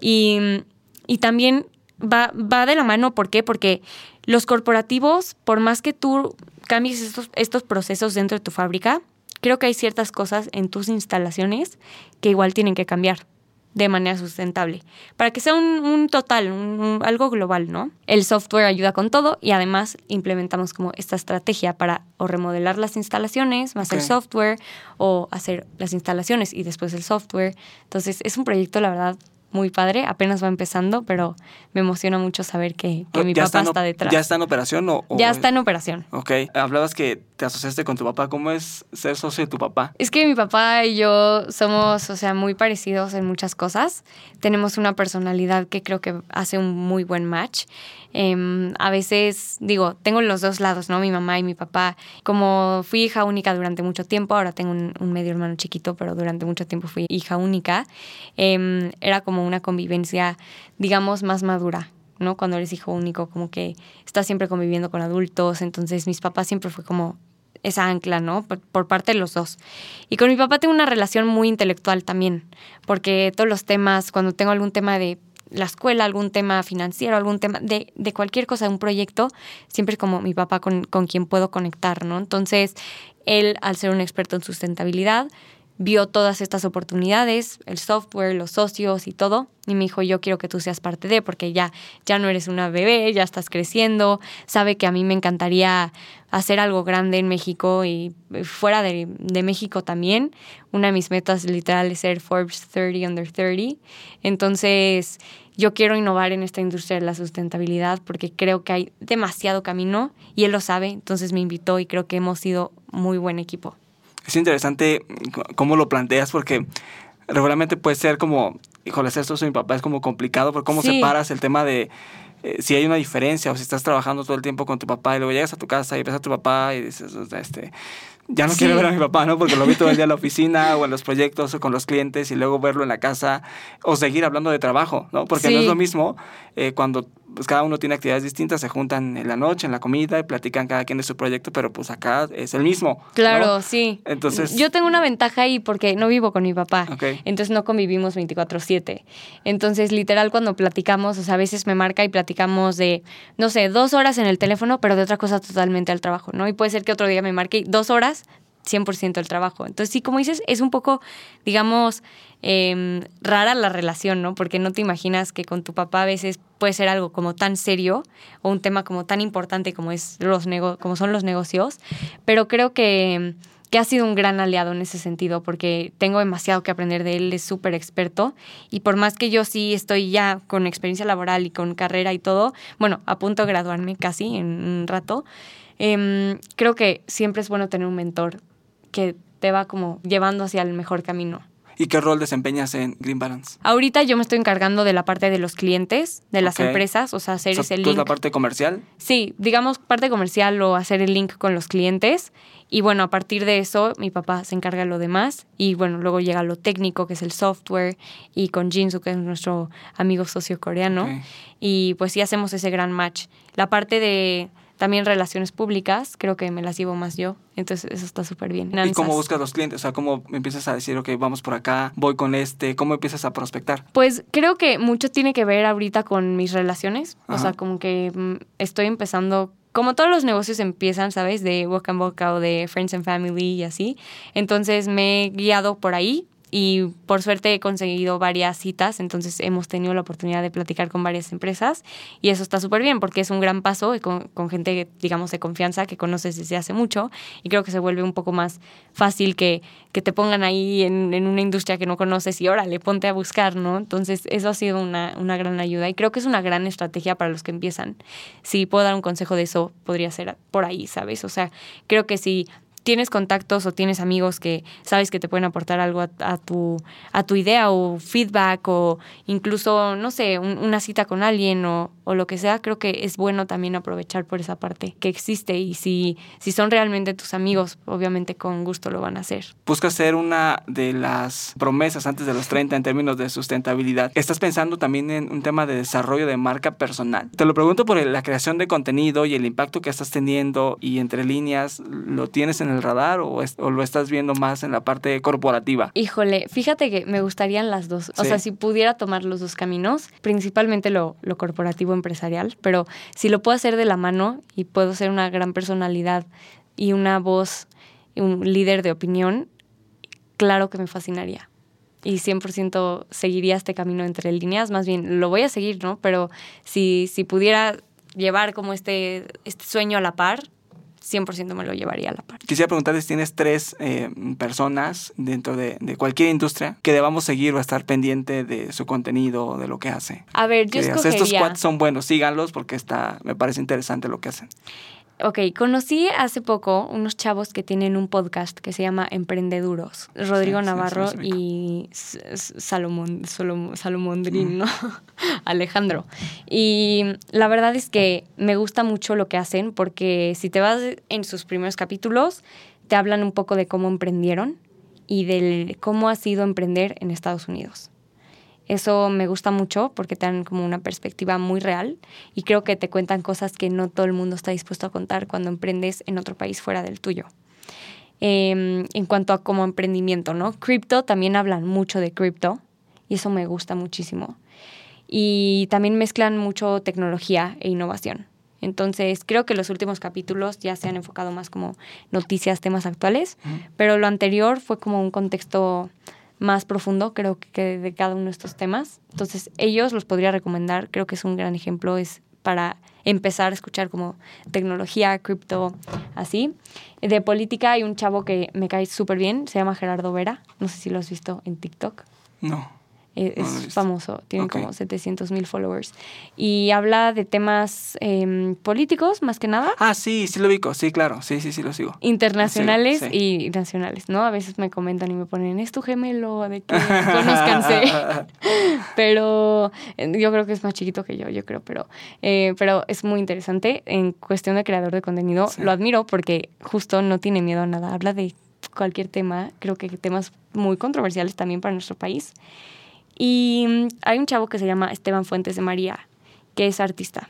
y, y también va, va de la mano. ¿Por qué? Porque los corporativos, por más que tú cambies estos, estos procesos dentro de tu fábrica, creo que hay ciertas cosas en tus instalaciones que igual tienen que cambiar de manera sustentable, para que sea un, total, algo global, ¿no? El software ayuda con todo y además implementamos como esta estrategia para o remodelar las instalaciones, más el software, o hacer las instalaciones y después el software. Entonces es un proyecto, la verdad, muy padre, apenas va empezando, pero me emociona mucho saber que, mi papá está, detrás. ¿Ya está en operación o, Ya está en operación. Ok, hablabas que te asociaste con tu papá, ¿cómo es ser socio de tu papá? Es que mi papá y yo somos, o sea, muy parecidos en muchas cosas, tenemos una personalidad que creo que hace un muy buen match Em, a veces, digo, tengo los dos lados, ¿no? Mi mamá y mi papá. Como fui hija única durante mucho tiempo, ahora tengo un, medio hermano chiquito, pero durante mucho tiempo fui hija única, em, era como una convivencia, digamos, más madura. ¿no? Cuando eres hijo único, como que estás siempre conviviendo con adultos, entonces mis papás siempre fue como esa ancla, ¿no? Por, por, parte de los dos. Y con mi papá tengo una relación muy intelectual también, porque todos los temas, cuando tengo algún tema de la escuela, algún tema financiero, algún tema de, de cualquier cosa, un proyecto, siempre es como mi papá con, con quien puedo conectar, ¿no? Entonces, él, al ser un experto en sustentabilidad, vio todas estas oportunidades, el software, los socios y todo, y me dijo, yo quiero que tú seas parte de, porque ya, ya no eres una bebé, ya estás creciendo, sabe que a mí me encantaría hacer algo grande en México y fuera de, de México también. Una de mis metas literal es ser Forbes 30 Under 30. Entonces, yo quiero innovar en esta industria de la sustentabilidad porque creo que hay demasiado camino y él lo sabe, entonces me invitó y creo que hemos sido muy buen equipo es interesante cómo lo planteas porque regularmente puede ser como, híjole, esto es mi papá, es como complicado, porque cómo separas el tema de eh, si hay una diferencia o si estás trabajando todo el tiempo con tu papá y luego llegas a tu casa y ves a tu papá y dices, este, ya no quiero ver a mi papá, ¿no? Porque lo vi todo el día en la oficina o en los proyectos o con los clientes y luego verlo en la casa o seguir hablando de trabajo, ¿no? Porque no es lo mismo eh, cuando pues cada uno tiene actividades distintas, se juntan en la noche, en la comida y platican cada quien de su proyecto, pero pues acá es el mismo. Claro, sí. Entonces... Yo tengo una ventaja ahí porque no vivo con mi papá, entonces no convivimos 24/7. Entonces, literal, cuando platicamos, o sea, a veces me marca y platicamos de, no sé, dos horas en el teléfono, pero de otra cosa totalmente al trabajo, ¿no? Y puede ser que otro día me marque dos horas 100% el trabajo. Entonces, sí, como dices, es un poco, digamos, em, rara la relación, ¿no? Porque no te imaginas que con tu papá a veces puede ser algo como tan serio o un tema como tan importante como, es los como son los negocios, pero creo que, que ha sido un gran aliado en ese sentido porque tengo demasiado que aprender de él, es súper experto y por más que yo sí estoy ya con experiencia laboral y con carrera y todo, bueno, a punto de graduarme casi en un rato, em, creo que siempre es bueno tener un mentor que te va como llevando hacia el mejor camino. ¿Y qué rol desempeñas en Green Balance? Ahorita yo me estoy encargando de la parte de los clientes, de las empresas, o sea, hacer ese link. la parte comercial? Sí, digamos parte comercial o hacer el link con los clientes. Y bueno, a partir de eso, mi papá se encarga de lo demás. Y bueno, luego llega lo técnico, que es el software, y con Jinsu, que es nuestro amigo socio coreano. Y pues sí hacemos ese gran match. La parte de también relaciones públicas, creo que me las llevo más yo. Entonces eso está súper bien. ¿Y cómo buscas los clientes? O sea, ¿cómo empiezas a decir, ok, vamos por acá, voy con este? ¿Cómo empiezas a prospectar? Pues creo que mucho tiene que ver ahorita con mis relaciones. O sea, como que mm, estoy empezando como todos los negocios empiezan, ¿sabes? De boca en boca o de friends and family y así. Entonces me he guiado por ahí y por suerte he conseguido varias citas, entonces hemos tenido la oportunidad de platicar con varias empresas y eso está súper bien porque es un gran paso con, gente, digamos, de confianza que conoces desde hace mucho y creo que se vuelve un poco más fácil que, que te pongan ahí en, en, una industria que no conoces y órale, ponte a buscar, ¿no? Entonces eso ha sido una, una gran ayuda y creo que es una gran estrategia para los que empiezan. Si puedo dar un consejo de eso, podría ser por ahí, ¿sabes? O sea, creo que si tienes contactos o tienes amigos que sabes que te pueden aportar algo a, tu, a tu idea o feedback o incluso, no sé, una cita con alguien o, o, lo que sea, creo que es bueno también aprovechar por esa parte que existe y si, si son realmente tus amigos, obviamente con gusto lo van a hacer. Busca ser una de las promesas antes de los 30 en términos de sustentabilidad. ¿Estás pensando también en un tema de desarrollo de marca personal? Te lo pregunto por la creación de contenido y el impacto que estás teniendo y entre líneas lo tienes en en el radar o, lo estás viendo más en la parte corporativa? Híjole, fíjate que me gustarían las dos. O sea, si pudiera tomar los dos caminos, principalmente lo, lo corporativo empresarial, pero si lo puedo hacer de la mano y puedo ser una gran personalidad y una voz, un líder de opinión, claro que me fascinaría y 100% seguiría este camino entre líneas, más bien lo voy a seguir, ¿no? Pero si, si pudiera llevar como este, este sueño a la par, 100% me lo llevaría a la par. Quisiera preguntarte si tienes tres eh, personas dentro de, cualquier industria que debamos seguir o estar pendiente de su contenido, de lo que hace. A ver, yo escogería... Estos cuatro son buenos, síganlos porque está, me parece interesante lo que hacen. Ok, conocí hace poco unos chavos que tienen un podcast que se llama Emprendeduros. Rodrigo Navarro y Salomón, Salomondrín, ¿no? *laughs* Alejandro. Y la verdad es que me gusta mucho lo que hacen porque si te vas en sus primeros capítulos, te hablan un poco de cómo emprendieron y de cómo ha sido emprender en Estados Unidos. Eso me gusta mucho porque te dan como una perspectiva muy real y creo que te cuentan cosas que no todo el mundo está dispuesto a contar cuando emprendes en otro país fuera del tuyo. Em, en cuanto a como emprendimiento, ¿no? Crypto, también hablan mucho de cripto y eso me gusta muchísimo. Y también mezclan mucho tecnología e innovación. Entonces, creo que los últimos capítulos ya se han enfocado más como noticias, temas actuales, pero lo anterior fue como un contexto más profundo, creo que de cada uno de estos temas. Entonces, ellos los podría recomendar, creo que es un gran ejemplo, es para empezar a escuchar como tecnología, cripto, así. De política hay un chavo que me cae súper bien, se llama Gerardo Vera, no sé si lo has visto en TikTok. No. Eh, es, famoso, tiene como 700 mil followers. Y habla de temas em, políticos, más que nada. Ah, sí, sí lo ubico, sí, claro, sí, sí, sí lo sigo. Internacionales y nacionales, ¿no? A veces me comentan y me ponen, es tu gemelo, de que *laughs* conozcanse. *laughs* pero eh, yo creo que es más chiquito que yo, yo creo, pero, eh, pero es muy interesante. En cuestión de creador de contenido, lo admiro porque justo no tiene miedo a nada, habla de cualquier tema, creo que temas muy controversiales también para nuestro país. Y hay un chavo que se llama Esteban Fuentes de María, que es artista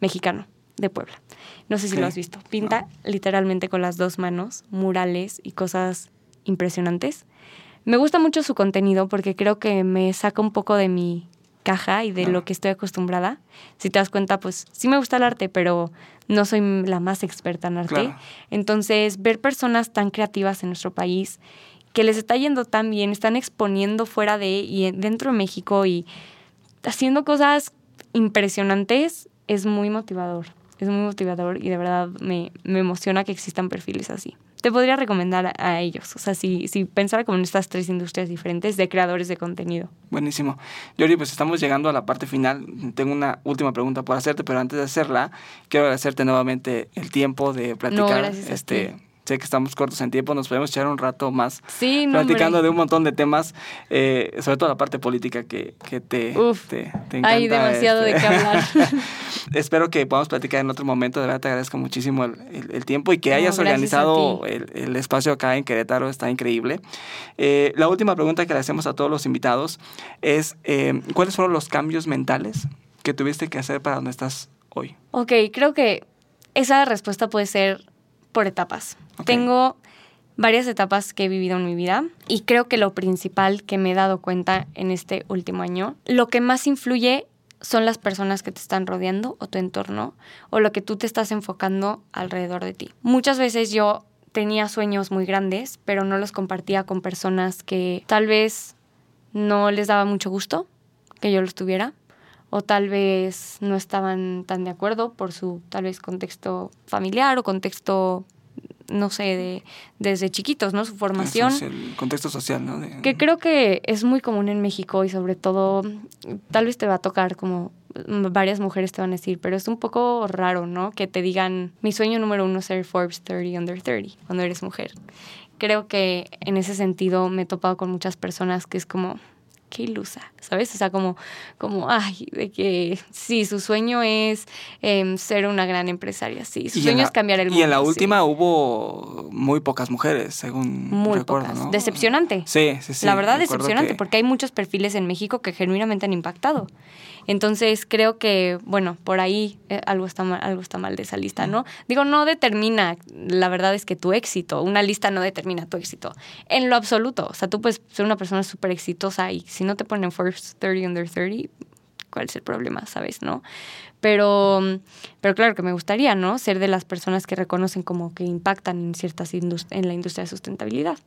mexicano de Puebla. No sé si lo has visto. Pinta literalmente con las dos manos murales y cosas impresionantes. Me gusta mucho su contenido porque creo que me saca un poco de mi caja y de lo que estoy acostumbrada. Si te das cuenta, pues sí me gusta el arte, pero no soy la más experta en arte. Entonces, ver personas tan creativas en nuestro país que les está yendo tan bien, están exponiendo fuera de y dentro de México y haciendo cosas impresionantes, es muy motivador. Es muy motivador y de verdad me, emociona que existan perfiles así. Te podría recomendar a, ellos, o sea, si, si pensara como en estas tres industrias diferentes de creadores de contenido. Buenísimo. Yori, pues estamos llegando a la parte final. Tengo una última pregunta por hacerte, pero antes de hacerla, quiero agradecerte nuevamente el tiempo de platicar. este, sé que estamos cortos en tiempo, nos podemos echar un rato más sí, platicando de un montón de temas, eh, sobre todo la parte política que, que te, te, encanta. Hay demasiado de qué este. hablar. *laughs* Espero que podamos platicar en otro momento, de verdad te agradezco muchísimo el, el, tiempo y que hayas organizado el, el, espacio acá en Querétaro, está increíble. Eh, la última pregunta que le hacemos a todos los invitados es, eh, ¿cuáles fueron los cambios mentales que tuviste que hacer para donde estás hoy? Ok, creo que esa respuesta puede ser por etapas. Tengo varias etapas que he vivido en mi vida y creo que lo principal que me he dado cuenta en este último año, lo que más influye son las personas que te están rodeando o tu entorno o lo que tú te estás enfocando alrededor de ti. Muchas veces yo tenía sueños muy grandes, pero no los compartía con personas que tal vez no les daba mucho gusto que yo los tuviera o tal vez no estaban tan de acuerdo por su tal vez contexto familiar o contexto no sé, de, desde chiquitos, ¿no? Su formación. el contexto social, ¿no? Que creo que es muy común en México y sobre todo, tal vez te va a tocar como varias mujeres te van a decir, pero es un poco raro, ¿no? Que te digan, mi sueño número uno es ser Forbes 30 under 30, cuando eres mujer. Creo que en ese sentido me he topado con muchas personas que es como, qué ilusa, ¿sabes? O sea, como, como, ay, de que sí, su sueño es em, ser una gran empresaria, sí, su sueño es cambiar el mundo. Y en la última hubo muy pocas mujeres, según muy recuerdo, pocas. Decepcionante. Sí, sí, sí. La verdad, decepcionante, porque hay muchos perfiles en México que genuinamente han impactado. Entonces creo que, bueno, por ahí eh, algo, está mal, algo está mal de esa lista, ¿no? Digo, no determina, la verdad es que tu éxito, una lista no determina tu éxito, en lo absoluto. O sea, tú puedes ser una persona súper exitosa y si no te ponen first 30 under 30, ¿cuál es el problema? ¿Sabes? ¿No? Pero, pero claro que me gustaría, ¿no? Ser de las personas que reconocen como que impactan en ciertas en la industria de sustentabilidad.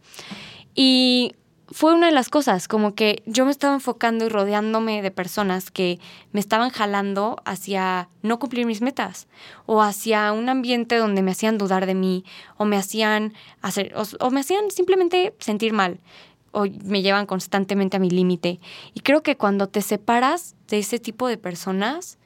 Y fue una de las cosas, como que yo me estaba enfocando y rodeándome de personas que me estaban jalando hacia no cumplir mis metas o hacia un ambiente donde me hacían dudar de mí o me hacían hacer o me hacían simplemente sentir mal o me llevan constantemente a mi límite. Y creo que cuando te separas de ese tipo de personas,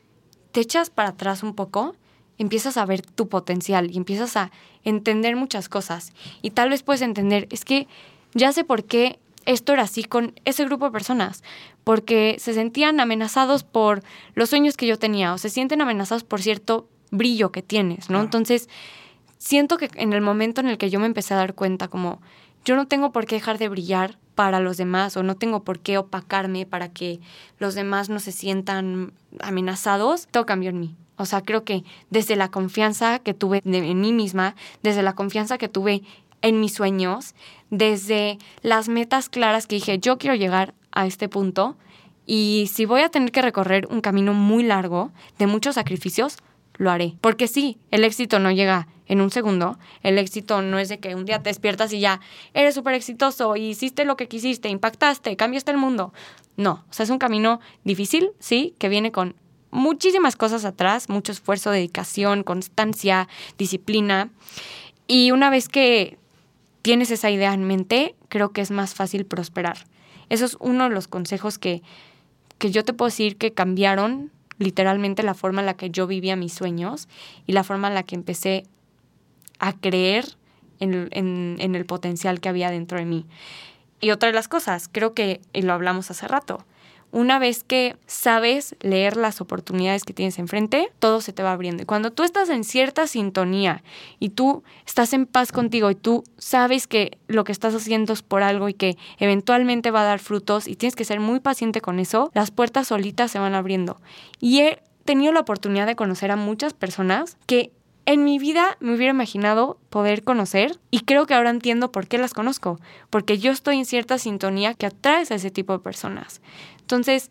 te echas para atrás un poco, empiezas a ver tu potencial y empiezas a entender muchas cosas. Y tal vez puedes entender, es que ya sé por qué esto era así con ese grupo de personas, porque se sentían amenazados por los sueños que yo tenía o se sienten amenazados por cierto brillo que tienes, ¿no? Entonces, siento que en el momento en el que yo me empecé a dar cuenta como yo no tengo por qué dejar de brillar para los demás o no tengo por qué opacarme para que los demás no se sientan amenazados, todo cambió en mí. O sea, creo que desde la confianza que tuve en mí misma, desde la confianza que tuve en mis sueños, desde las metas claras que dije, yo quiero llegar a este punto y si voy a tener que recorrer un camino muy largo de muchos sacrificios, lo haré. Porque sí, el éxito no llega en un segundo. El éxito no es de que un día te despiertas y ya eres súper exitoso hiciste lo que quisiste, impactaste, cambiaste el mundo. No, o sea, es un camino difícil, sí, que viene con muchísimas cosas atrás, mucho esfuerzo, dedicación, constancia, disciplina. Y una vez que tienes esa idea en mente, creo que es más fácil prosperar. Eso es uno de los consejos que, que yo te puedo decir que cambiaron literalmente la forma en la que yo vivía mis sueños y la forma en la que empecé a creer en, en, el potencial que había dentro de mí. Y otra de las cosas, creo que, y lo hablamos hace rato, una vez que sabes leer las oportunidades que tienes enfrente, todo se te va abriendo. Y cuando tú estás en cierta sintonía y tú estás en paz contigo y tú sabes que lo que estás haciendo es por algo y que eventualmente va a dar frutos y tienes que ser muy paciente con eso, las puertas solitas se van abriendo. Y he tenido la oportunidad de conocer a muchas personas que en mi vida me hubiera imaginado poder conocer y creo que ahora entiendo por qué las conozco, porque yo estoy en cierta sintonía que atraes a ese tipo de personas. Entonces,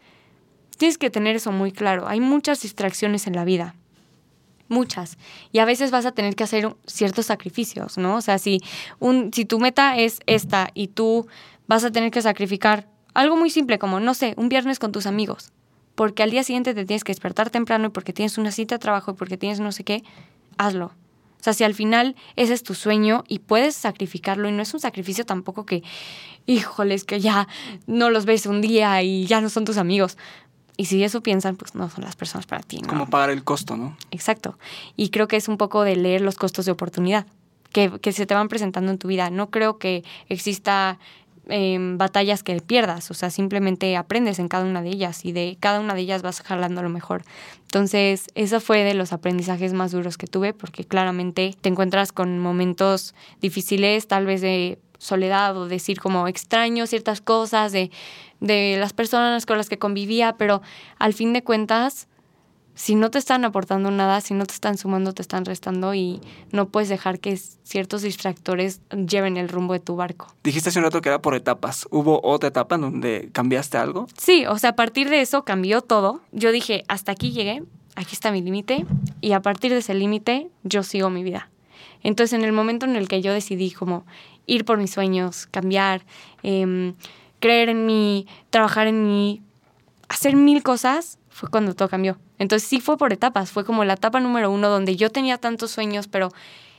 tienes que tener eso muy claro. Hay muchas distracciones en la vida. Muchas. Y a veces vas a tener que hacer ciertos sacrificios, ¿no? O sea, si, un, si tu meta es esta y tú vas a tener que sacrificar algo muy simple como, no sé, un viernes con tus amigos, porque al día siguiente te tienes que despertar temprano y porque tienes una cita de trabajo y porque tienes no sé qué, hazlo. O sea, si al final ese es tu sueño y puedes sacrificarlo y no es un sacrificio tampoco que, híjoles, que ya no los ves un día y ya no son tus amigos. Y si eso piensan, pues no son las personas para ti. ¿no? Como pagar el costo, ¿no? Exacto. Y creo que es un poco de leer los costos de oportunidad que, que se te van presentando en tu vida. No creo que exista batallas que pierdas, o sea, simplemente aprendes en cada una de ellas y de cada una de ellas vas jalando lo mejor. Entonces, eso fue de los aprendizajes más duros que tuve porque claramente te encuentras con momentos difíciles, tal vez de soledad o decir como extraño ciertas cosas de, de las personas con las que convivía, pero al fin de cuentas si no te están aportando nada, si no te están sumando, te están restando y no puedes dejar que ciertos distractores lleven el rumbo de tu barco. Dijiste hace un rato que era por etapas. ¿Hubo otra etapa en donde cambiaste algo? Sí, o sea, a partir de eso cambió todo. Yo dije, hasta aquí llegué, aquí está mi límite y a partir de ese límite yo sigo mi vida. Entonces, en el momento en el que yo decidí como ir por mis sueños, cambiar, em, creer en mí, trabajar en mí, hacer mil cosas, fue cuando todo cambió. Entonces sí fue por etapas, fue como la etapa número uno donde yo tenía tantos sueños, pero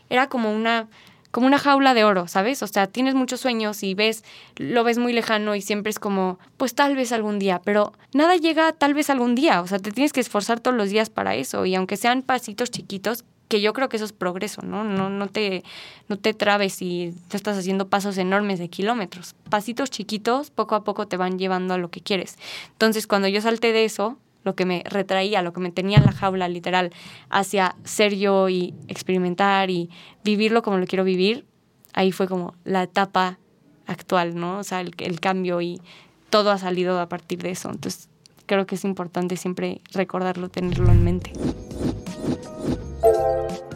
era como una, como una jaula de oro, ¿sabes? O sea, tienes muchos sueños y ves, lo ves muy lejano y siempre es como, pues tal vez algún día, pero nada llega tal vez algún día, o sea, te tienes que esforzar todos los días para eso y aunque sean pasitos chiquitos, que yo creo que eso es progreso, ¿no? No, no, te, no te trabes y te estás haciendo pasos enormes de kilómetros. Pasitos chiquitos, poco a poco te van llevando a lo que quieres. Entonces, cuando yo salté de eso, lo que me retraía, lo que me tenía en la jaula literal, hacia ser yo y experimentar y vivirlo como lo quiero vivir, ahí fue como la etapa actual, ¿no? O sea, el, el cambio y todo ha salido a partir de eso. Entonces, creo que es importante siempre recordarlo, tenerlo en mente.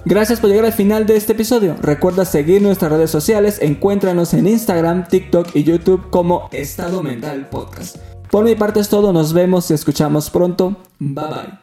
Gracias por llegar al final de este episodio. Recuerda seguir nuestras redes sociales. Encuéntranos en Instagram, TikTok y YouTube como Estado Mental Podcast. Por mi parte es todo, nos vemos y escuchamos pronto. Bye bye.